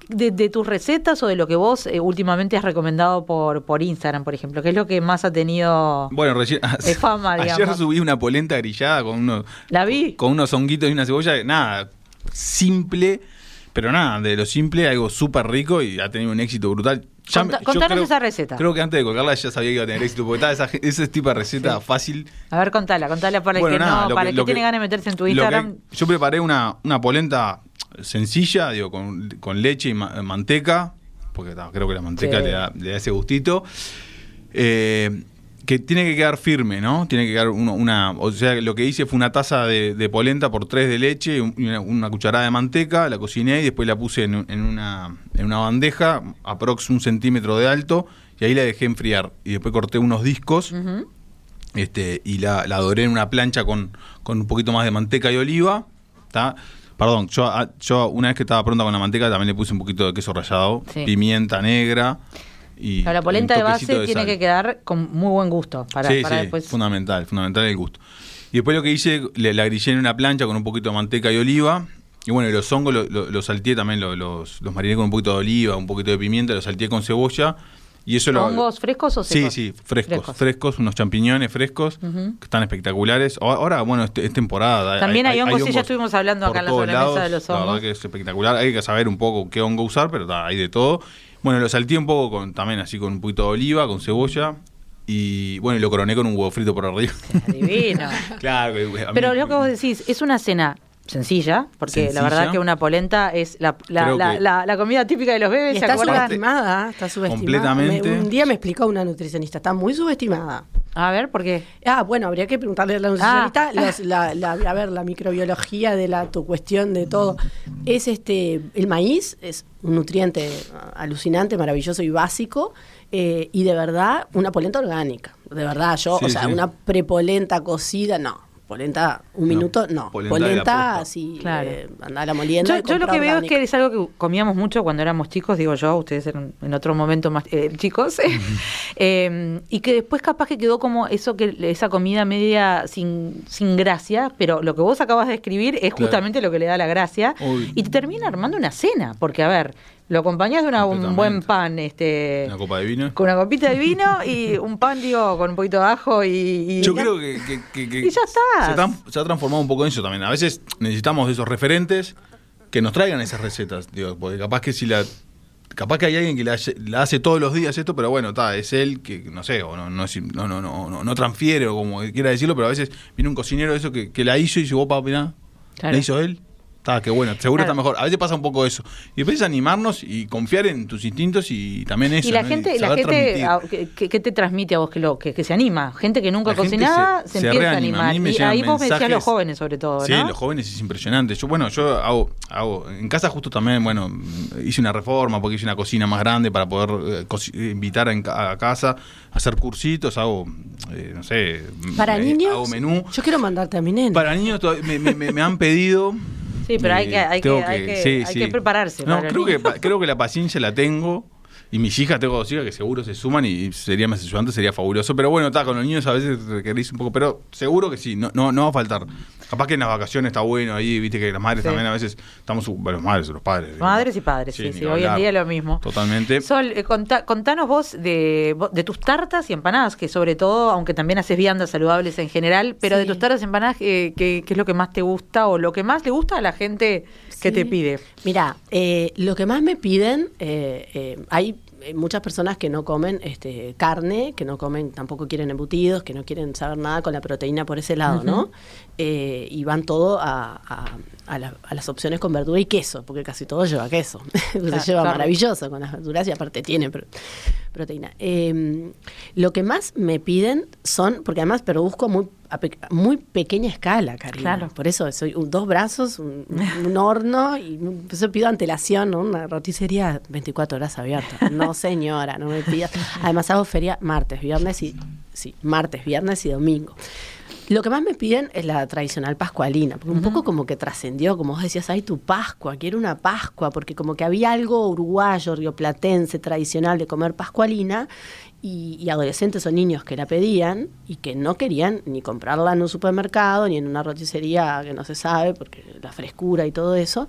de, tus recetas o de lo que vos eh, últimamente has recomendado por, por Instagram, por ejemplo? ¿Qué es lo que más ha tenido Bueno, recién, de fama, ayer digamos? subí una polenta grillada con unos, ¿La vi? con unos honguitos y una cebolla. Nada, simple, pero nada, de lo simple, algo súper rico y ha tenido un éxito brutal. Ya Conta- contanos creo- esa receta. Creo que antes de colgarla ya sabía que iba a tener éxito, porque estaba esa, ese tipo de receta fácil. A ver, contala, contala para el que nada, no, para que- el que tiene que- ganas de meterse en tu que Instagram. yo preparé una, una polenta sencilla, digo, con, con leche y ma- manteca, porque creo que la manteca Sí. le, da, le da ese gustito. Eh, que tiene que quedar firme, ¿no? Tiene que quedar uno- una. O sea, lo que hice fue una taza de, de polenta por tres de leche una, una cucharada de manteca, la cociné y después la puse en, un- en una, en una bandeja, aprox un centímetro de alto, y ahí la dejé enfriar. Y después corté unos discos este, y la, la doré en una plancha con, con un poquito más de manteca y oliva. ¿tá? Perdón, yo, ah, yo una vez que estaba pronta con la manteca también le puse un poquito de queso rallado, Sí. pimienta negra y la polenta de base tiene que quedar con muy buen gusto para, sí, para sí, después. fundamental, fundamental el gusto. Y después lo que hice, le, la grillé en una plancha con un poquito de manteca y oliva. Y bueno, los hongos los lo, los salteé también, lo- los, los mariné con un poquito de oliva, un poquito de pimienta, los salteé con cebolla. Y eso lo, ¿Hongos frescos o Sí, secos? sí, frescos, Frescos. frescos, unos champiñones frescos que están espectaculares. Ahora, bueno, es, es temporada. También hay hongos, sí, ya estuvimos hablando acá en la sobremesa lados. de los La hongos. verdad que es espectacular. Hay que saber un poco qué hongo usar, pero ta, hay de todo. Bueno, lo salteé un poco con, también así con un poquito de oliva, con cebolla. Y bueno, y lo coroné con un huevo frito por arriba. Divino. claro. mí- Pero lo que vos decís, es una cena sencilla, porque Sencilla. la verdad que una polenta es la, la, la, la- la comida típica de los bebés, Y ¿se está acuerdan? subestimada, está subestimada. Completamente. Me- un día me explicó una nutricionista, está muy subestimada. A ver, ¿por qué? Ah, bueno, habría que preguntarle a la nutricionista, los- la, la- a ver, la microbiología de la tu cuestión de todo. Es este, el maíz es un nutriente ah, alucinante, maravilloso y básico, eh, y de verdad, una polenta orgánica. De verdad, yo, Sí, o sea, sí. una prepolenta cocida, no. Polenta, un No, minuto, no. polenta la Polenta, así, Claro. eh, andar a molienda. Yo, yo lo que veo es que es algo que comíamos mucho cuando éramos chicos, digo yo, ustedes eran en otro momento más eh, chicos, Eh, y que después capaz que quedó como eso que esa comida media sin, sin gracia, pero lo que vos acabas de escribir es Claro. justamente lo que le da la gracia, Uy. y te termina armando una cena, porque a ver, lo acompañás de una- un buen pan, este Una copa de vino. con una copita de vino y un pan, digo, con un poquito de ajo y... y- Yo creo que, que- que- que Y ya. Se, se ha transformado un poco en eso también. A veces necesitamos de esos referentes que nos traigan esas recetas, digo, porque capaz que si la capaz que hay alguien que la, hace- la hace todos los días esto, pero bueno, está, es él que no sé, o no no no no no, no, no transfiere o como quiera decirlo, pero a veces viene un cocinero de eso que, que la hizo y dice, "Vos, papá, mirá, Claro. la hizo él." Está, qué bueno, seguro Claro. está mejor. A veces pasa un poco eso. Y después animarnos y confiar en tus instintos y también eso. y la ¿no? gente, la gente ah, ¿qué- ¿qué, qué te transmite a vos que, lo, que, que se anima? Gente que nunca cocinaba se- se, se empieza a reanima. A animar. y ahí vos me decías mensajes- los jóvenes sobre todo, Sí, ¿no? los jóvenes es impresionante. Yo, bueno, yo hago, hago, en casa justo también, bueno, hice una reforma porque hice una cocina más grande para poder eh, invitar ca- a, casa, hacer cursitos, hago, eh, no sé, Para eh, niños, hago menú. yo quiero mandarte a mi nena. Para niños todavía me, me- me- me han pedido. Sí, pero hay eh, que- hay que- tengo hay que- sí, hay sí. que prepararse No, creo que, creo que la paciencia la tengo. Y mis hijas, tengo dos hijas que seguro se suman y sería más ayudante, sería fabuloso. Pero bueno, está, con los niños a veces requerís un poco, pero seguro que sí, no, no, no va a faltar. Capaz que en las vacaciones está bueno ahí, viste que las madres Sí. también a veces estamos, bueno, los madres, los padres. Madres y padres, sí, sí, hoy en día lo mismo. Totalmente. Sol, eh, contá- contanos vos de, de tus tartas y empanadas, que sobre todo, aunque también haces viandas saludables en general, pero de tus tartas y empanadas, eh, ¿qué, qué es lo que más te gusta o lo que más le gusta a la gente Sí. te pide? Mira, eh, lo que más me piden, eh, eh, hay eh, muchas personas que no comen este, carne, que no comen, tampoco quieren embutidos, que no quieren saber nada con la proteína por ese lado, ¿no? Eh, y van todo a, a- a la- a las opciones con verdura y queso, porque casi todo lleva queso. Se lleva claro. maravilloso con las verduras y aparte tiene pro- proteína. Eh, lo que más me piden son, porque además produzco muy, a pe- muy pequeña escala, Karina. Claro. Por eso soy un- dos brazos, un, un horno y eso pido antelación, ¿no? una roticería 24 horas abierta. No, señora, no me pidas. Además hago feria martes, viernes y sí, martes, viernes y domingo. Lo que más me piden es la tradicional pascualina, porque un poco como que trascendió, como vos decías, ay, tu Pascua, quiero una Pascua, porque como que había algo uruguayo, rioplatense, tradicional de comer pascualina, y, adolescentes o niños que la pedían y que no querían ni comprarla en un supermercado ni en una roticería que no se sabe porque la frescura y todo eso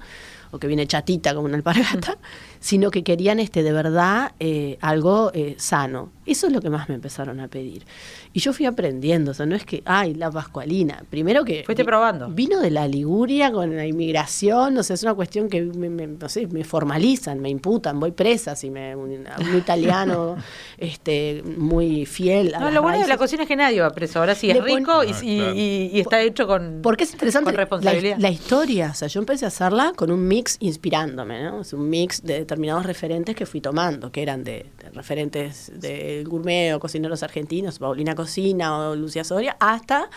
o que viene chatita como una alpargata, sino que querían este de verdad eh, algo eh, sano. Eso es lo que más me empezaron a pedir. Y yo fui aprendiendo, o sea, no es que, ay, la pascualina. Primero que... Fuiste probando. Vino de la Liguria con la inmigración, o sea, es una cuestión que me, no sé, me formalizan, me imputan, voy presa si me, un, italiano este, muy fiel. A no, lo bueno de la cocina es que nadie va preso, ahora sí es rico y, y, está hecho con Porque es interesante responsabilidad. La, la, historia, o sea, yo empecé a hacerla con un mix inspirándome, ¿no? Es un mix de determinados referentes que fui tomando, que eran de, referentes del gourmet o cocineros argentinos, Paulina Cocina o Lucia Soria, hasta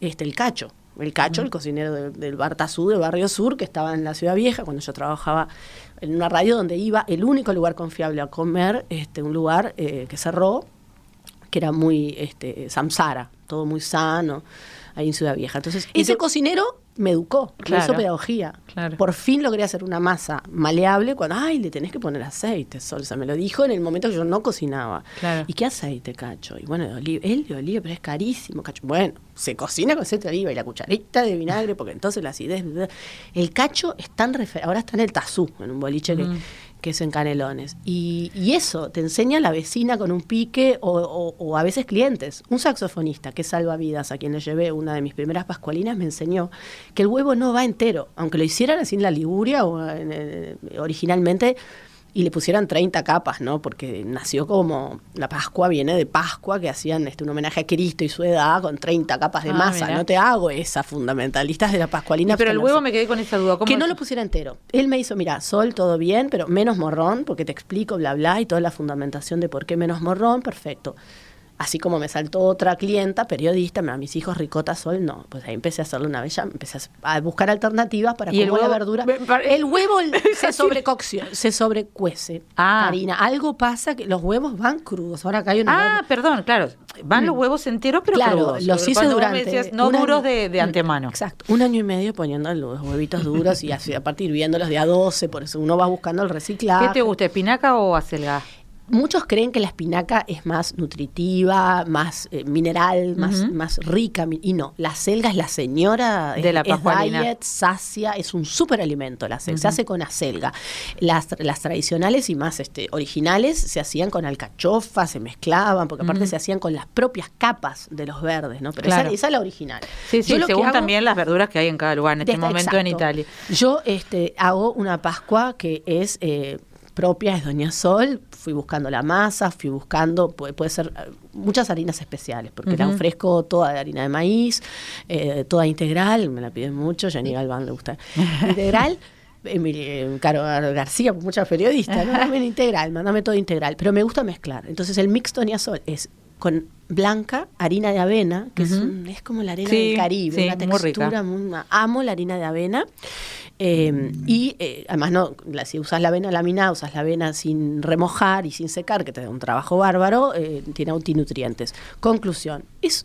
este, el Cacho. El Cacho, el cocinero del Bar Tazú, de Barrio Sur, que estaba en la Ciudad Vieja, cuando yo trabajaba en una radio donde iba el único lugar confiable a comer, este, un lugar eh, que cerró, que era muy este, samsara, todo muy sano, ahí en Ciudad Vieja. Entonces, ese cocinero me educó, me hizo pedagogía. Por fin logré hacer una masa maleable cuando, ay, le tenés que poner aceite, Solsa. Me lo dijo en el momento que yo no cocinaba. ¿Y qué aceite, cacho? Y bueno, de oliva. Él de oliva, pero es carísimo, cacho. Bueno, se cocina con aceite de oliva y la cucharita de vinagre, porque entonces la acidez. El cacho es tan. Ahora está en el tazú, en un boliche que que es en Canelones. Y, eso, te enseña la vecina con un pique o, a veces clientes. Un saxofonista que salva vidas, a quien le llevé una de mis primeras pascualinas, me enseñó que el huevo no va entero. Aunque lo hicieran así en la Liguria o originalmente, y le pusieran 30 capas, ¿no? Porque nació como la Pascua viene de Pascua que hacían este un homenaje a Cristo y su edad con 30 capas de ah, masa. No te hago esa fundamentalistas de la Pascualina. pero el huevo me quedé con esa duda. que no lo pusiera entero. Él me hizo, mira, sol todo bien, pero menos morrón, porque te explico bla bla y toda la fundamentación de por qué menos morrón, perfecto. Así como me saltó otra clienta, periodista, a mis hijos ricota sol, no. Pues ahí empecé a hacerle una bella, empecé a buscar alternativas para cómo la verdura. El huevo se sobrecocción, se sobrecuece. Ah. Karina, algo pasa que los huevos van crudos. Ahora acá hay una. Ah, perdón, claro. Van los mm. huevos enteros, pero claro, crudos. los hice durante. no duros de, antemano. Exacto. Un año y medio poniendo los huevitos duros y así, a partir viéndolos de a 12, por eso uno va buscando el reciclaje. ¿Qué te gusta, espinaca o acelga? Muchos creen que la espinaca es más nutritiva, más eh, mineral, más, más rica, y no, la selga es la señora de la es diet, sacia, es un superalimento la selga, se hace con acelga. Las, las tradicionales y más este, originales se hacían con alcachofa, se mezclaban, porque aparte se hacían con las propias capas de los verdes, ¿no? Pero esa, es la original. Sí, sí, según también las verduras que hay en cada lugar en este momento en Italia. Yo este, hago una pascua que es... Eh, propia es Doña Sol, fui buscando la masa, fui buscando, puede, puede ser muchas harinas especiales, porque la ofrezco toda de harina de maíz, eh, toda integral, me la piden mucho, Jenny Galván le gusta. Integral. Eh, Caro García, muchas periodistas, ¿no? Dame integral, mándame todo integral, pero me gusta mezclar. Entonces el mix Doña Sol es con blanca, harina de avena, que es, es, como la arena del Caribe, una textura muy amo la harina de avena. Eh, y eh, además, no, si usas la avena laminada, usas la avena sin remojar y sin secar, que te da un trabajo bárbaro, eh, tiene antinutrientes. Conclusión, es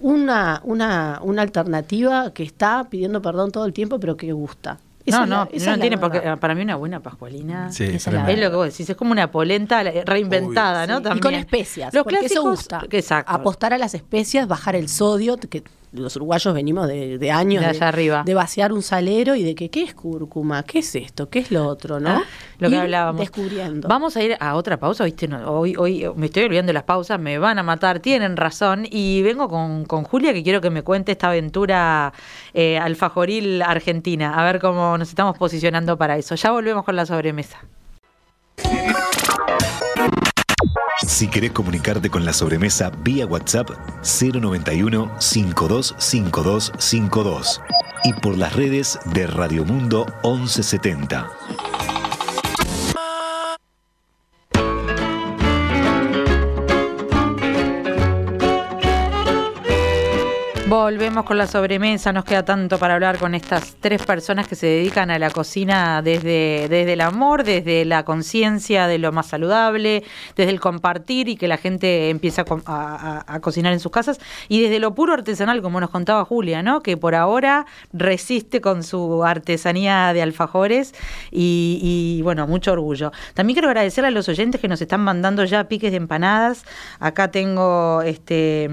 una, una, una alternativa que está pidiendo perdón todo el tiempo, pero que gusta no, no, no tiene porque para mí una buena pascualina es, lo que vos decís, es como una polenta reinventada, ¿no? Y con especias, Los porque eso gusta. Exacto. Apostar a las especias, bajar el sodio, que los uruguayos venimos de, años de, allá arriba. de vaciar un salero y de que qué es cúrcuma, qué es esto, qué es lo otro, ¿no? Ah, lo que hablábamos. Descubriendo. Vamos a ir a otra pausa, ¿viste? hoy, hoy me estoy olvidando de las pausas, me van a matar, tienen razón. Y vengo con, Julia que quiero que me cuente esta aventura eh, alfajoril argentina, a ver cómo nos estamos posicionando para eso. Ya volvemos con la sobremesa. Si querés comunicarte con la sobremesa vía WhatsApp 091 525252 y por las redes de Radio Mundo 1170. Volvemos con la sobremesa, nos queda tanto para hablar con estas tres personas que se dedican a la cocina desde, desde el amor, desde la conciencia de lo más saludable, desde el compartir y que la gente empiece a, cocinar en sus casas y desde lo puro artesanal, como nos contaba Julia, ¿no? que por ahora resiste con su artesanía de alfajores y, bueno, mucho orgullo. También quiero agradecerle a los oyentes que nos están mandando ya piques de empanadas. Acá tengo, este,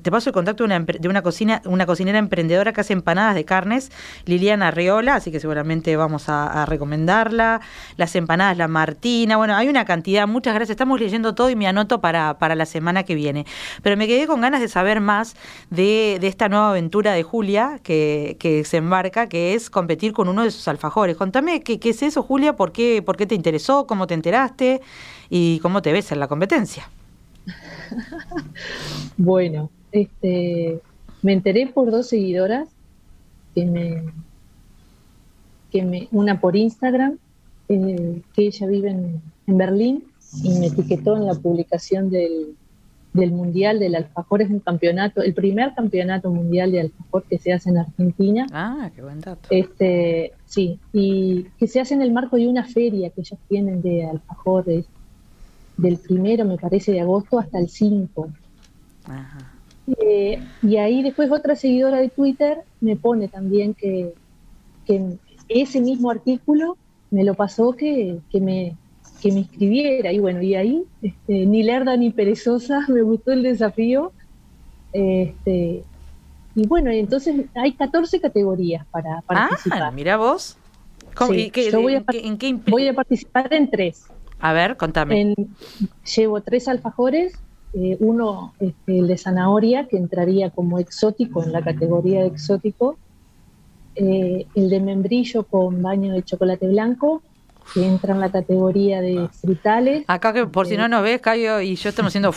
te paso el contacto de una, una una cocinera emprendedora que hace empanadas de carnes, Liliana Riola, así que seguramente vamos a, recomendarla. Las empanadas La Martina, bueno, hay una cantidad, muchas gracias. Estamos leyendo todo y me anoto para, para la semana que viene. Pero me quedé con ganas de saber más de, esta nueva aventura de Julia que, se embarca, que es competir con uno de sus alfajores. Contame qué, qué es eso, Julia, por qué, por qué te interesó, cómo te enteraste y cómo te ves en la competencia. bueno, este, me enteré por dos seguidoras que me, que me una por Instagram, eh, que ella vive en, Berlín y me etiquetó en la publicación del, del Mundial del Alfajor. Es un campeonato, el primer campeonato mundial de alfajor que se hace en Argentina. Ah, qué buen dato. Este, sí, y que se hace en el marco de una feria que ellos tienen de alfajores, del primero, me parece, de agosto hasta el 5. Ajá. Eh, y ahí después otra seguidora de Twitter me pone también que, ese mismo artículo me lo pasó que, me, que me escribiera. Y bueno, y ahí, este, ni lerda ni perezosa, me gustó el desafío. Este, y bueno, entonces hay 14 categorías para ah, participar. Ah, mira vos. yo voy a, ¿en qué voy a participar en tres. A ver, contame. llevo tres alfajores eh, uno, este, el de zanahoria, que entraría como exótico en la categoría de exótico, eh, el de membrillo con baño de chocolate blanco, que entra en la categoría de ah. frutales. Acá que por si no nos ves, Cayo y yo estamos haciendo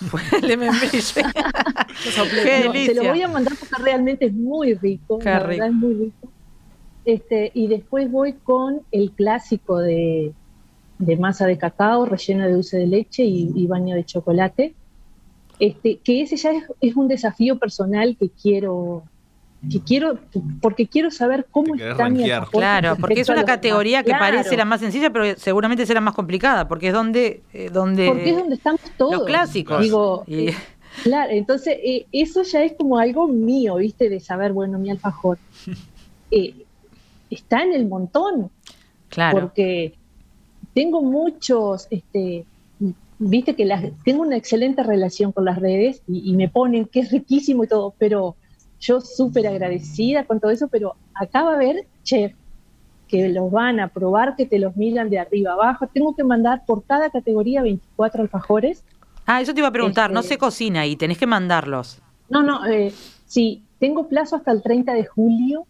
el de membrillo. Qué te lo voy a mandar porque realmente es muy rico. es muy rico. Este, y después voy con el clásico de de masa de cacao rellena de dulce de leche y, baño de chocolate. Este, que ese ya es, un desafío personal que quiero que quiero porque quiero saber cómo está mi claro porque es una categoría que parece la más sencilla pero seguramente será más complicada porque es donde eh, donde porque es donde estamos todos los clásicos. digo eh, claro entonces eh, eso ya es como algo mío viste de saber bueno mi alfajor está en el montón. Claro. Porque tengo muchos, este, viste que las, tengo una excelente relación con las redes y, me ponen que es riquísimo y todo, pero yo súper agradecida con todo eso, pero acaba de haber chef que los van a probar, que te los miran de arriba abajo. Tengo que mandar por cada categoría 24 alfajores. Ah, eso te iba a preguntar, no este, se cocina y tenés que mandarlos. No, no, eh, sí, tengo plazo hasta el 30 de julio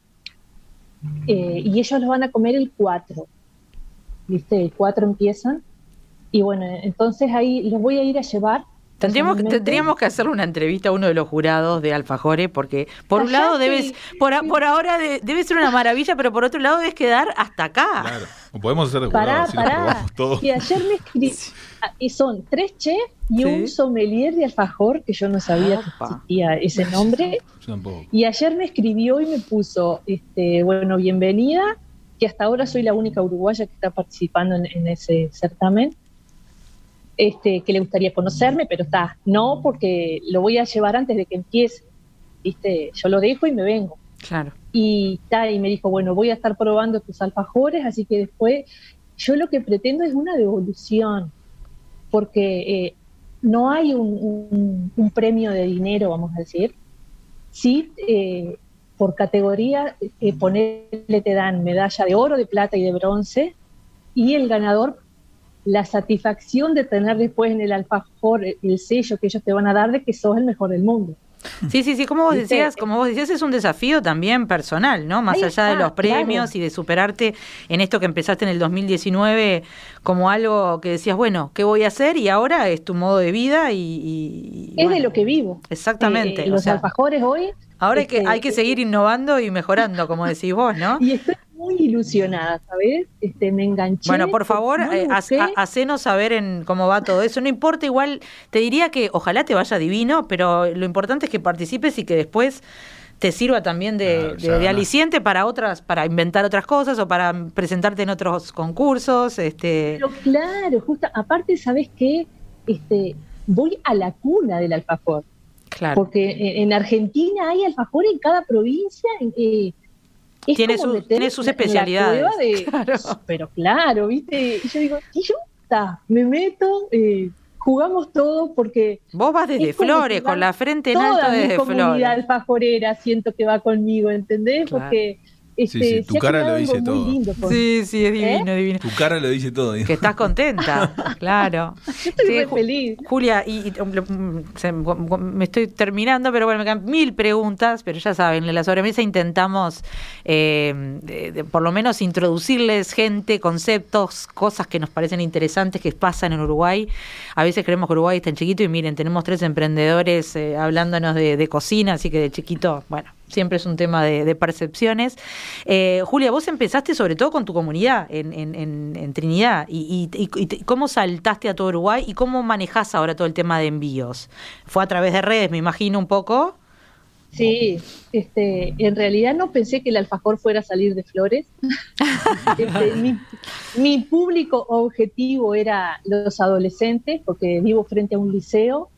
eh, y ellos los van a comer el 4. ¿Viste? Cuatro empiezan. Y bueno, entonces ahí los voy a ir a llevar. Tendríamos, tendríamos que hacerle una entrevista a uno de los jurados de Alfajores, porque por un lado debes, por, por ahora debe ser una maravilla, pero por otro lado debes quedar hasta acá. Claro, podemos hacer de pará, si pará. Y ayer me escribí, ah, y son tres chefs y un sommelier de alfajor, que yo no sabía que existía ese nombre. Y ayer me escribió y me puso, este, bueno, bienvenida, que hasta ahora soy la única uruguaya que está participando en, ese certamen, este, que le gustaría conocerme, pero está, no, porque lo voy a llevar antes de que empiece, ¿viste? Yo lo dejo y me vengo. Claro. Y, está y me dijo, bueno, voy a estar probando tus alfajores, así que después yo lo que pretendo es una devolución, porque eh, no hay un, premio de dinero, vamos a decir. Sí, eh, por categoría, eh, ponerle te dan medalla de oro, de plata y de bronce, y el ganador la satisfacción de tener después en el alfajor el sello que ellos te van a dar de que sos el mejor del mundo. Sí, sí, sí, como vos decías, como vos decías, es un desafío también personal, ¿no? Más allá de los premios y de superarte en esto que empezaste en el 2019 como algo que decías, bueno, ¿qué voy a hacer? Y ahora es tu modo de vida y... es de lo que vivo. Exactamente. Eh, los alfajores hoy... Ahora hay que, hay que este, seguir innovando y mejorando, como decís vos, ¿no? Y estoy muy ilusionada, ¿sabes? Este, me enganché. Bueno, por favor, eh, hacenos saber en cómo va todo eso. No importa, igual te diría que ojalá te vaya divino, pero lo importante es que participes y que después te sirva también de, aliciente para otras, para inventar otras cosas o para presentarte en otros concursos. Este. Pero claro, justo, aparte, ¿sabes qué? Este, voy a la cuna del alfajor. Claro. Porque en Argentina hay alfajor en cada provincia. Eh, tiene, tiene sus especialidades. Pero claro, ¿viste? Y yo digo, y yo me meto, eh, jugamos todo porque... Vos vas desde Flores, con la frente en alto desde Flores. Toda mi comunidad alfajorera siento que va conmigo, ¿entendés? Porque este, tu cara lo dice todo. sí, sí, es divino, ¿Eh? divino. Tu cara lo dice todo. Que estás contenta, claro. Yo estoy muy feliz. Julia, y, me estoy terminando, pero bueno, me quedan mil preguntas, pero ya saben, en la sobremesa intentamos eh, por lo menos introducirles gente, conceptos, cosas que nos parecen interesantes que pasan en Uruguay. A veces creemos que Uruguay está en chiquito y miren, tenemos tres emprendedores eh, hablándonos de cocina, así que de chiquito, bueno, siempre es un tema de, percepciones. Eh, Julia, vos empezaste sobre todo con tu comunidad en, Trinidad. Y, cómo saltaste a todo Uruguay y cómo manejás ahora todo el tema de envíos? ¿Fue a través de redes, me imagino, un poco? Sí, este, en realidad no pensé que el alfajor fuera a salir de flores. Este, mi, mi, público objetivo era los adolescentes, porque vivo frente a un liceo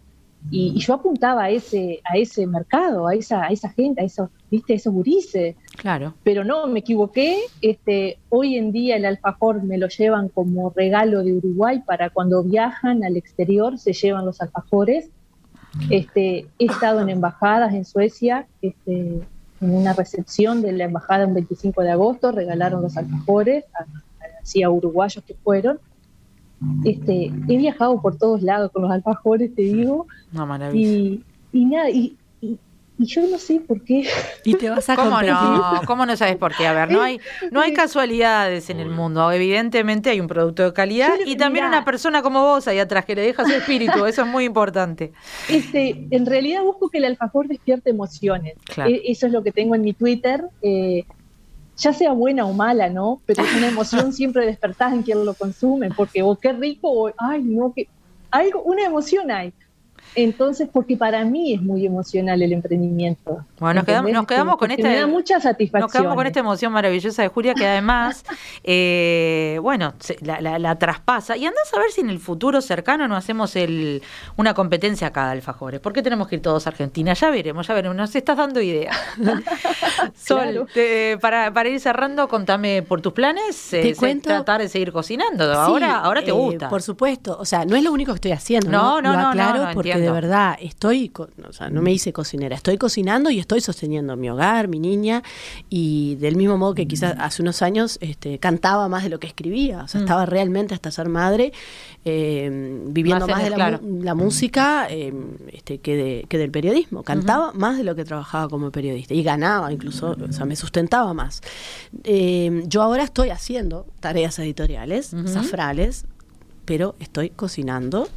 y, yo apuntaba a ese, a ese mercado, a esa, a esa gente, a esos, viste, esos gurises. Claro. Pero no, me equivoqué. Este, hoy en día el alfajor me lo llevan como regalo de Uruguay para cuando viajan al exterior se llevan los alfajores. Este, he estado en embajadas en Suecia, este, en una recepción de la embajada un 25 de agosto, regalaron los alfajores a, a uruguayos que fueron este, he viajado por todos lados con los alfajores, te digo. Y, y nada, y, yo no sé por qué. Y te vas a ¿Cómo no? ¿Cómo no sabes por qué? A ver, no hay, no hay casualidades en el mundo. Evidentemente hay un producto de calidad y también una persona como vos ahí atrás que le deja su espíritu. Eso es muy importante. Este, en realidad busco que el alfajor despierte emociones. E, eso es lo que tengo en mi Twitter. Eh, ya sea buena o mala, ¿no? Pero es una emoción siempre despertada en quien lo consume, porque o qué rico, o ay, no, que algo, una emoción hay. Entonces, porque para mí es muy emocional el emprendimiento. Bueno, nos quedamos, nos quedamos con esta. Me da mucha satisfacción. Nos quedamos con esta emoción maravillosa de Julia, que además, eh, bueno, la, traspasa. Y andás a ver si en el futuro cercano no hacemos el, una competencia acá de alfajores. ¿Por qué tenemos que ir todos a Argentina? Ya veremos, ya veremos. Nos estás dando idea. Sol, para, ir cerrando, contame por tus planes. Te eh, cuento. Tratar de seguir cocinando. ahora, ahora te eh, gusta. Por supuesto. O sea, no es lo único que estoy haciendo. No, no, no. Claro, porque de verdad estoy, o sea, no me hice cocinera, estoy cocinando y estoy sosteniendo mi hogar, mi niña, y del mismo modo que quizás hace unos años este, cantaba más de lo que escribía, o sea, mm. estaba realmente hasta ser madre, eh, viviendo más, de la, música eh, este, que, que, del periodismo, cantaba más de lo que trabajaba como periodista y ganaba incluso, o sea, me sustentaba más. Eh, yo ahora estoy haciendo tareas editoriales, safrales, pero estoy cocinando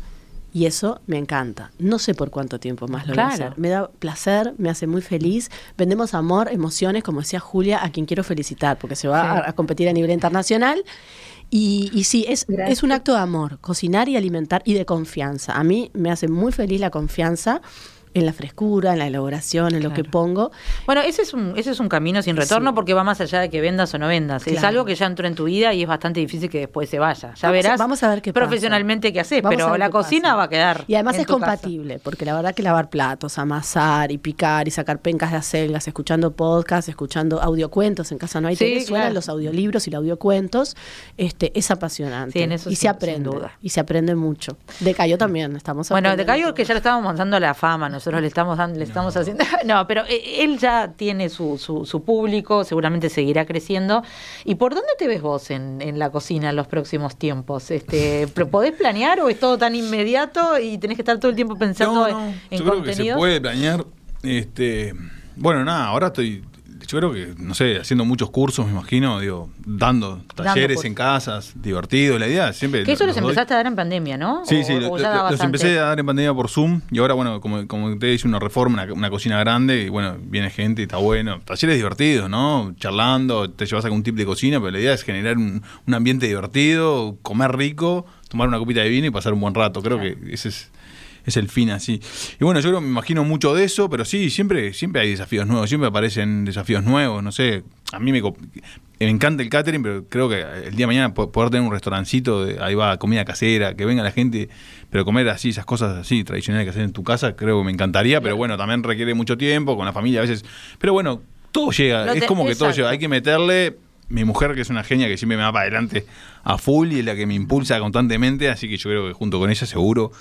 y eso me encanta. No sé por cuánto tiempo más lo voy a hacer. Me da placer, me hace muy feliz. Vendemos amor, emociones, como decía Julia, a quien quiero felicitar, porque se va a, competir a nivel internacional. Y, y sí, es, es un acto de amor, cocinar y alimentar y de confianza. A mí me hace muy feliz la confianza en la frescura, en la elaboración, en lo que pongo. Bueno, ese es un, ese es un camino sin retorno porque va más allá de que vendas o no vendas. Es algo que ya entró en tu vida y es bastante difícil que después se vaya. Ya verás vamos a ver qué profesionalmente qué haces, pero la cocina va a quedar. Y además es compatible, porque la verdad que lavar platos, amasar y picar y sacar pencas de acelgas, escuchando podcasts, escuchando audiocuentos, en casa no hay sí, suenan los audiolibros y los audiocuentos, este, es apasionante. y se aprende. Y se aprende mucho. De Cayo también estamos Bueno, de Cayo que ya le estamos montando la fama, nosotros le estamos dando, le estamos haciendo. No, pero eh, él ya tiene su, su, público, seguramente seguirá creciendo. ¿Y por dónde te ves vos en, en la cocina en los próximos tiempos? Este, ¿Podés planear o es todo tan inmediato y tenés que estar todo el tiempo pensando en, yo creo que se puede planear. Este, bueno, nada, ahora estoy yo creo que, no sé, haciendo muchos cursos, me imagino, digo, dando talleres en casas, divertidos, la idea siempre... Que eso los, empezaste a dar en pandemia, ¿no? Sí, sí, los empecé a dar en pandemia por Zoom y ahora, bueno, como, como te hice una reforma, una, cocina grande y bueno, viene gente y está bueno. Talleres divertidos, ¿no? Charlando, te llevas a algún tip de cocina, pero la idea es generar un, ambiente divertido, comer rico, tomar una copita de vino y pasar un buen rato. Creo que ese es es el fin así. Y bueno, yo me imagino mucho de eso, pero sí, siempre, siempre hay desafíos nuevos, siempre aparecen desafíos nuevos, no sé, a mí me, me encanta el catering, pero creo que el día de mañana poder tener un restaurancito, de, ahí va, comida casera, que venga la gente, pero comer así, esas cosas así tradicionales que hacer en tu casa, creo que me encantaría, pero bueno, también requiere mucho tiempo, con la familia a veces, pero bueno, todo llega, es como que todo llega, hay que meterle mi mujer, que es una genia que siempre me va para adelante a full y es la que me impulsa constantemente, así que yo creo que junto con ella seguro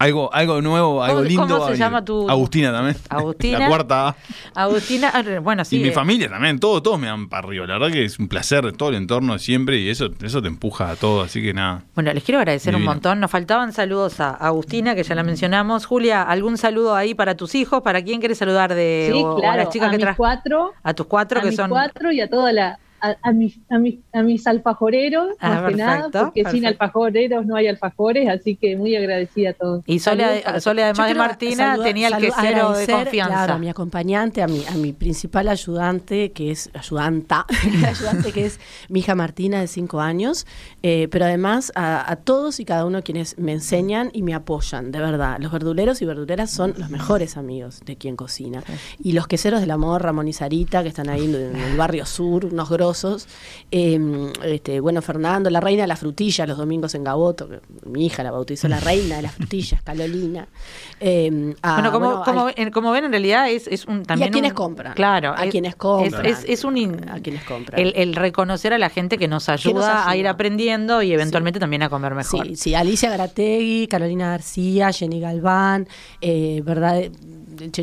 algo, algo nuevo, algo lindo. ¿Cómo se llama tu...? Agustina también. Agustina. La cuarta. Agustina, ah, bueno, sí. Y mi eh. familia también, todos, todos me dan para arriba. La verdad que es un placer todo el entorno siempre y eso, eso te empuja a todo, así que nada. Bueno, les quiero agradecer un montón. Nos faltaban saludos a Agustina, que ya la mencionamos. Julia, ¿algún saludo ahí para tus hijos? ¿Para quién quieres saludar de sí, claro, a las chicas a que mis cuatro. A tus cuatro a que mis son. cuatro y a toda la a, mis, a, mis, a mis alfajoreros, ah, más que nada, porque sin alfajoreros no hay alfajores, así que muy agradecida a todos. Y Sole, además de Martina, tenía el quesero de confianza. Claro, a mi acompañante, a mi, a mi principal ayudante, que es ayudanta, ayudante que es mi hija Martina de 5 años, eh, pero además a, todos y cada uno quienes me enseñan y me apoyan, de verdad. Los verduleros y verduleras son los mejores amigos de quien cocina. Y los queseros del amor, Ramón y Sarita, que están ahí en el barrio sur, unos grosos Em, este, bueno, Fernando, la reina de la frutilla, los domingos en Gaboto, mi hija la bautizó la reina de las frutillas, Calolina. Em, bueno, como, como, ven, en realidad es, es un también. Y a quienes compran. Claro, a quienes compran. Es, un. A quienes compran. El, reconocer a la gente que nos ayuda, a ir aprendiendo y eventualmente también a comer mejor. Sí, sí, Alicia Garategui, Carolina García, Jenny Galván, eh, ¿verdad?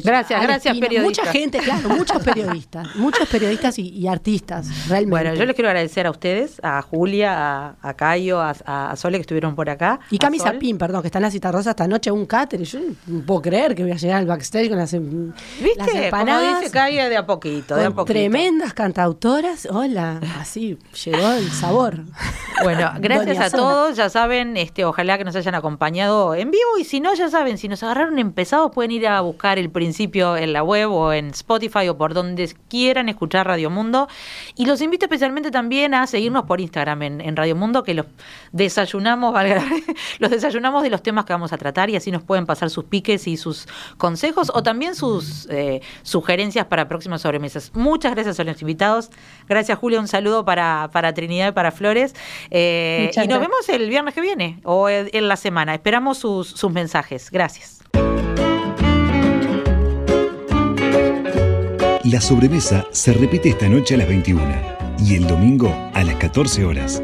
Gracias, gracias periodistas. Mucha gente, claro, muchos periodistas, muchos periodistas y, artistas, realmente. Bueno, yo les quiero agradecer a ustedes, a Julia, a, Cayo, a, Sole que estuvieron por acá. Y Cami Zapín, perdón, que está en la cita rosa esta noche, un cáter, yo no puedo creer que voy a llegar al backstage con las, em, ¿Viste? empanadas. Como dice Cayo, de a poquito, de a poquito. Tremendas cantautoras, hola, así llegó el sabor. Bueno, gracias a todos, ya saben, este, ojalá que nos hayan acompañado en vivo y si no, ya saben, si nos agarraron empezados pueden ir a buscar el principio en la web o en Spotify o por donde quieran escuchar Radio Mundo. Y los invito especialmente también a seguirnos por Instagram en, Radio Mundo, que los desayunamos, los desayunamos de los temas que vamos a tratar y así nos pueden pasar sus piques y sus consejos o también sus eh, sugerencias para próximas sobremesas. Muchas gracias a los invitados. Gracias, Julio. Un saludo para, para Trinidad y para Flores. Eh, y nos vemos el viernes que viene o en la semana. Esperamos sus, sus mensajes. Gracias. La sobremesa se repite esta noche a las 21 y el domingo a las 14 horas.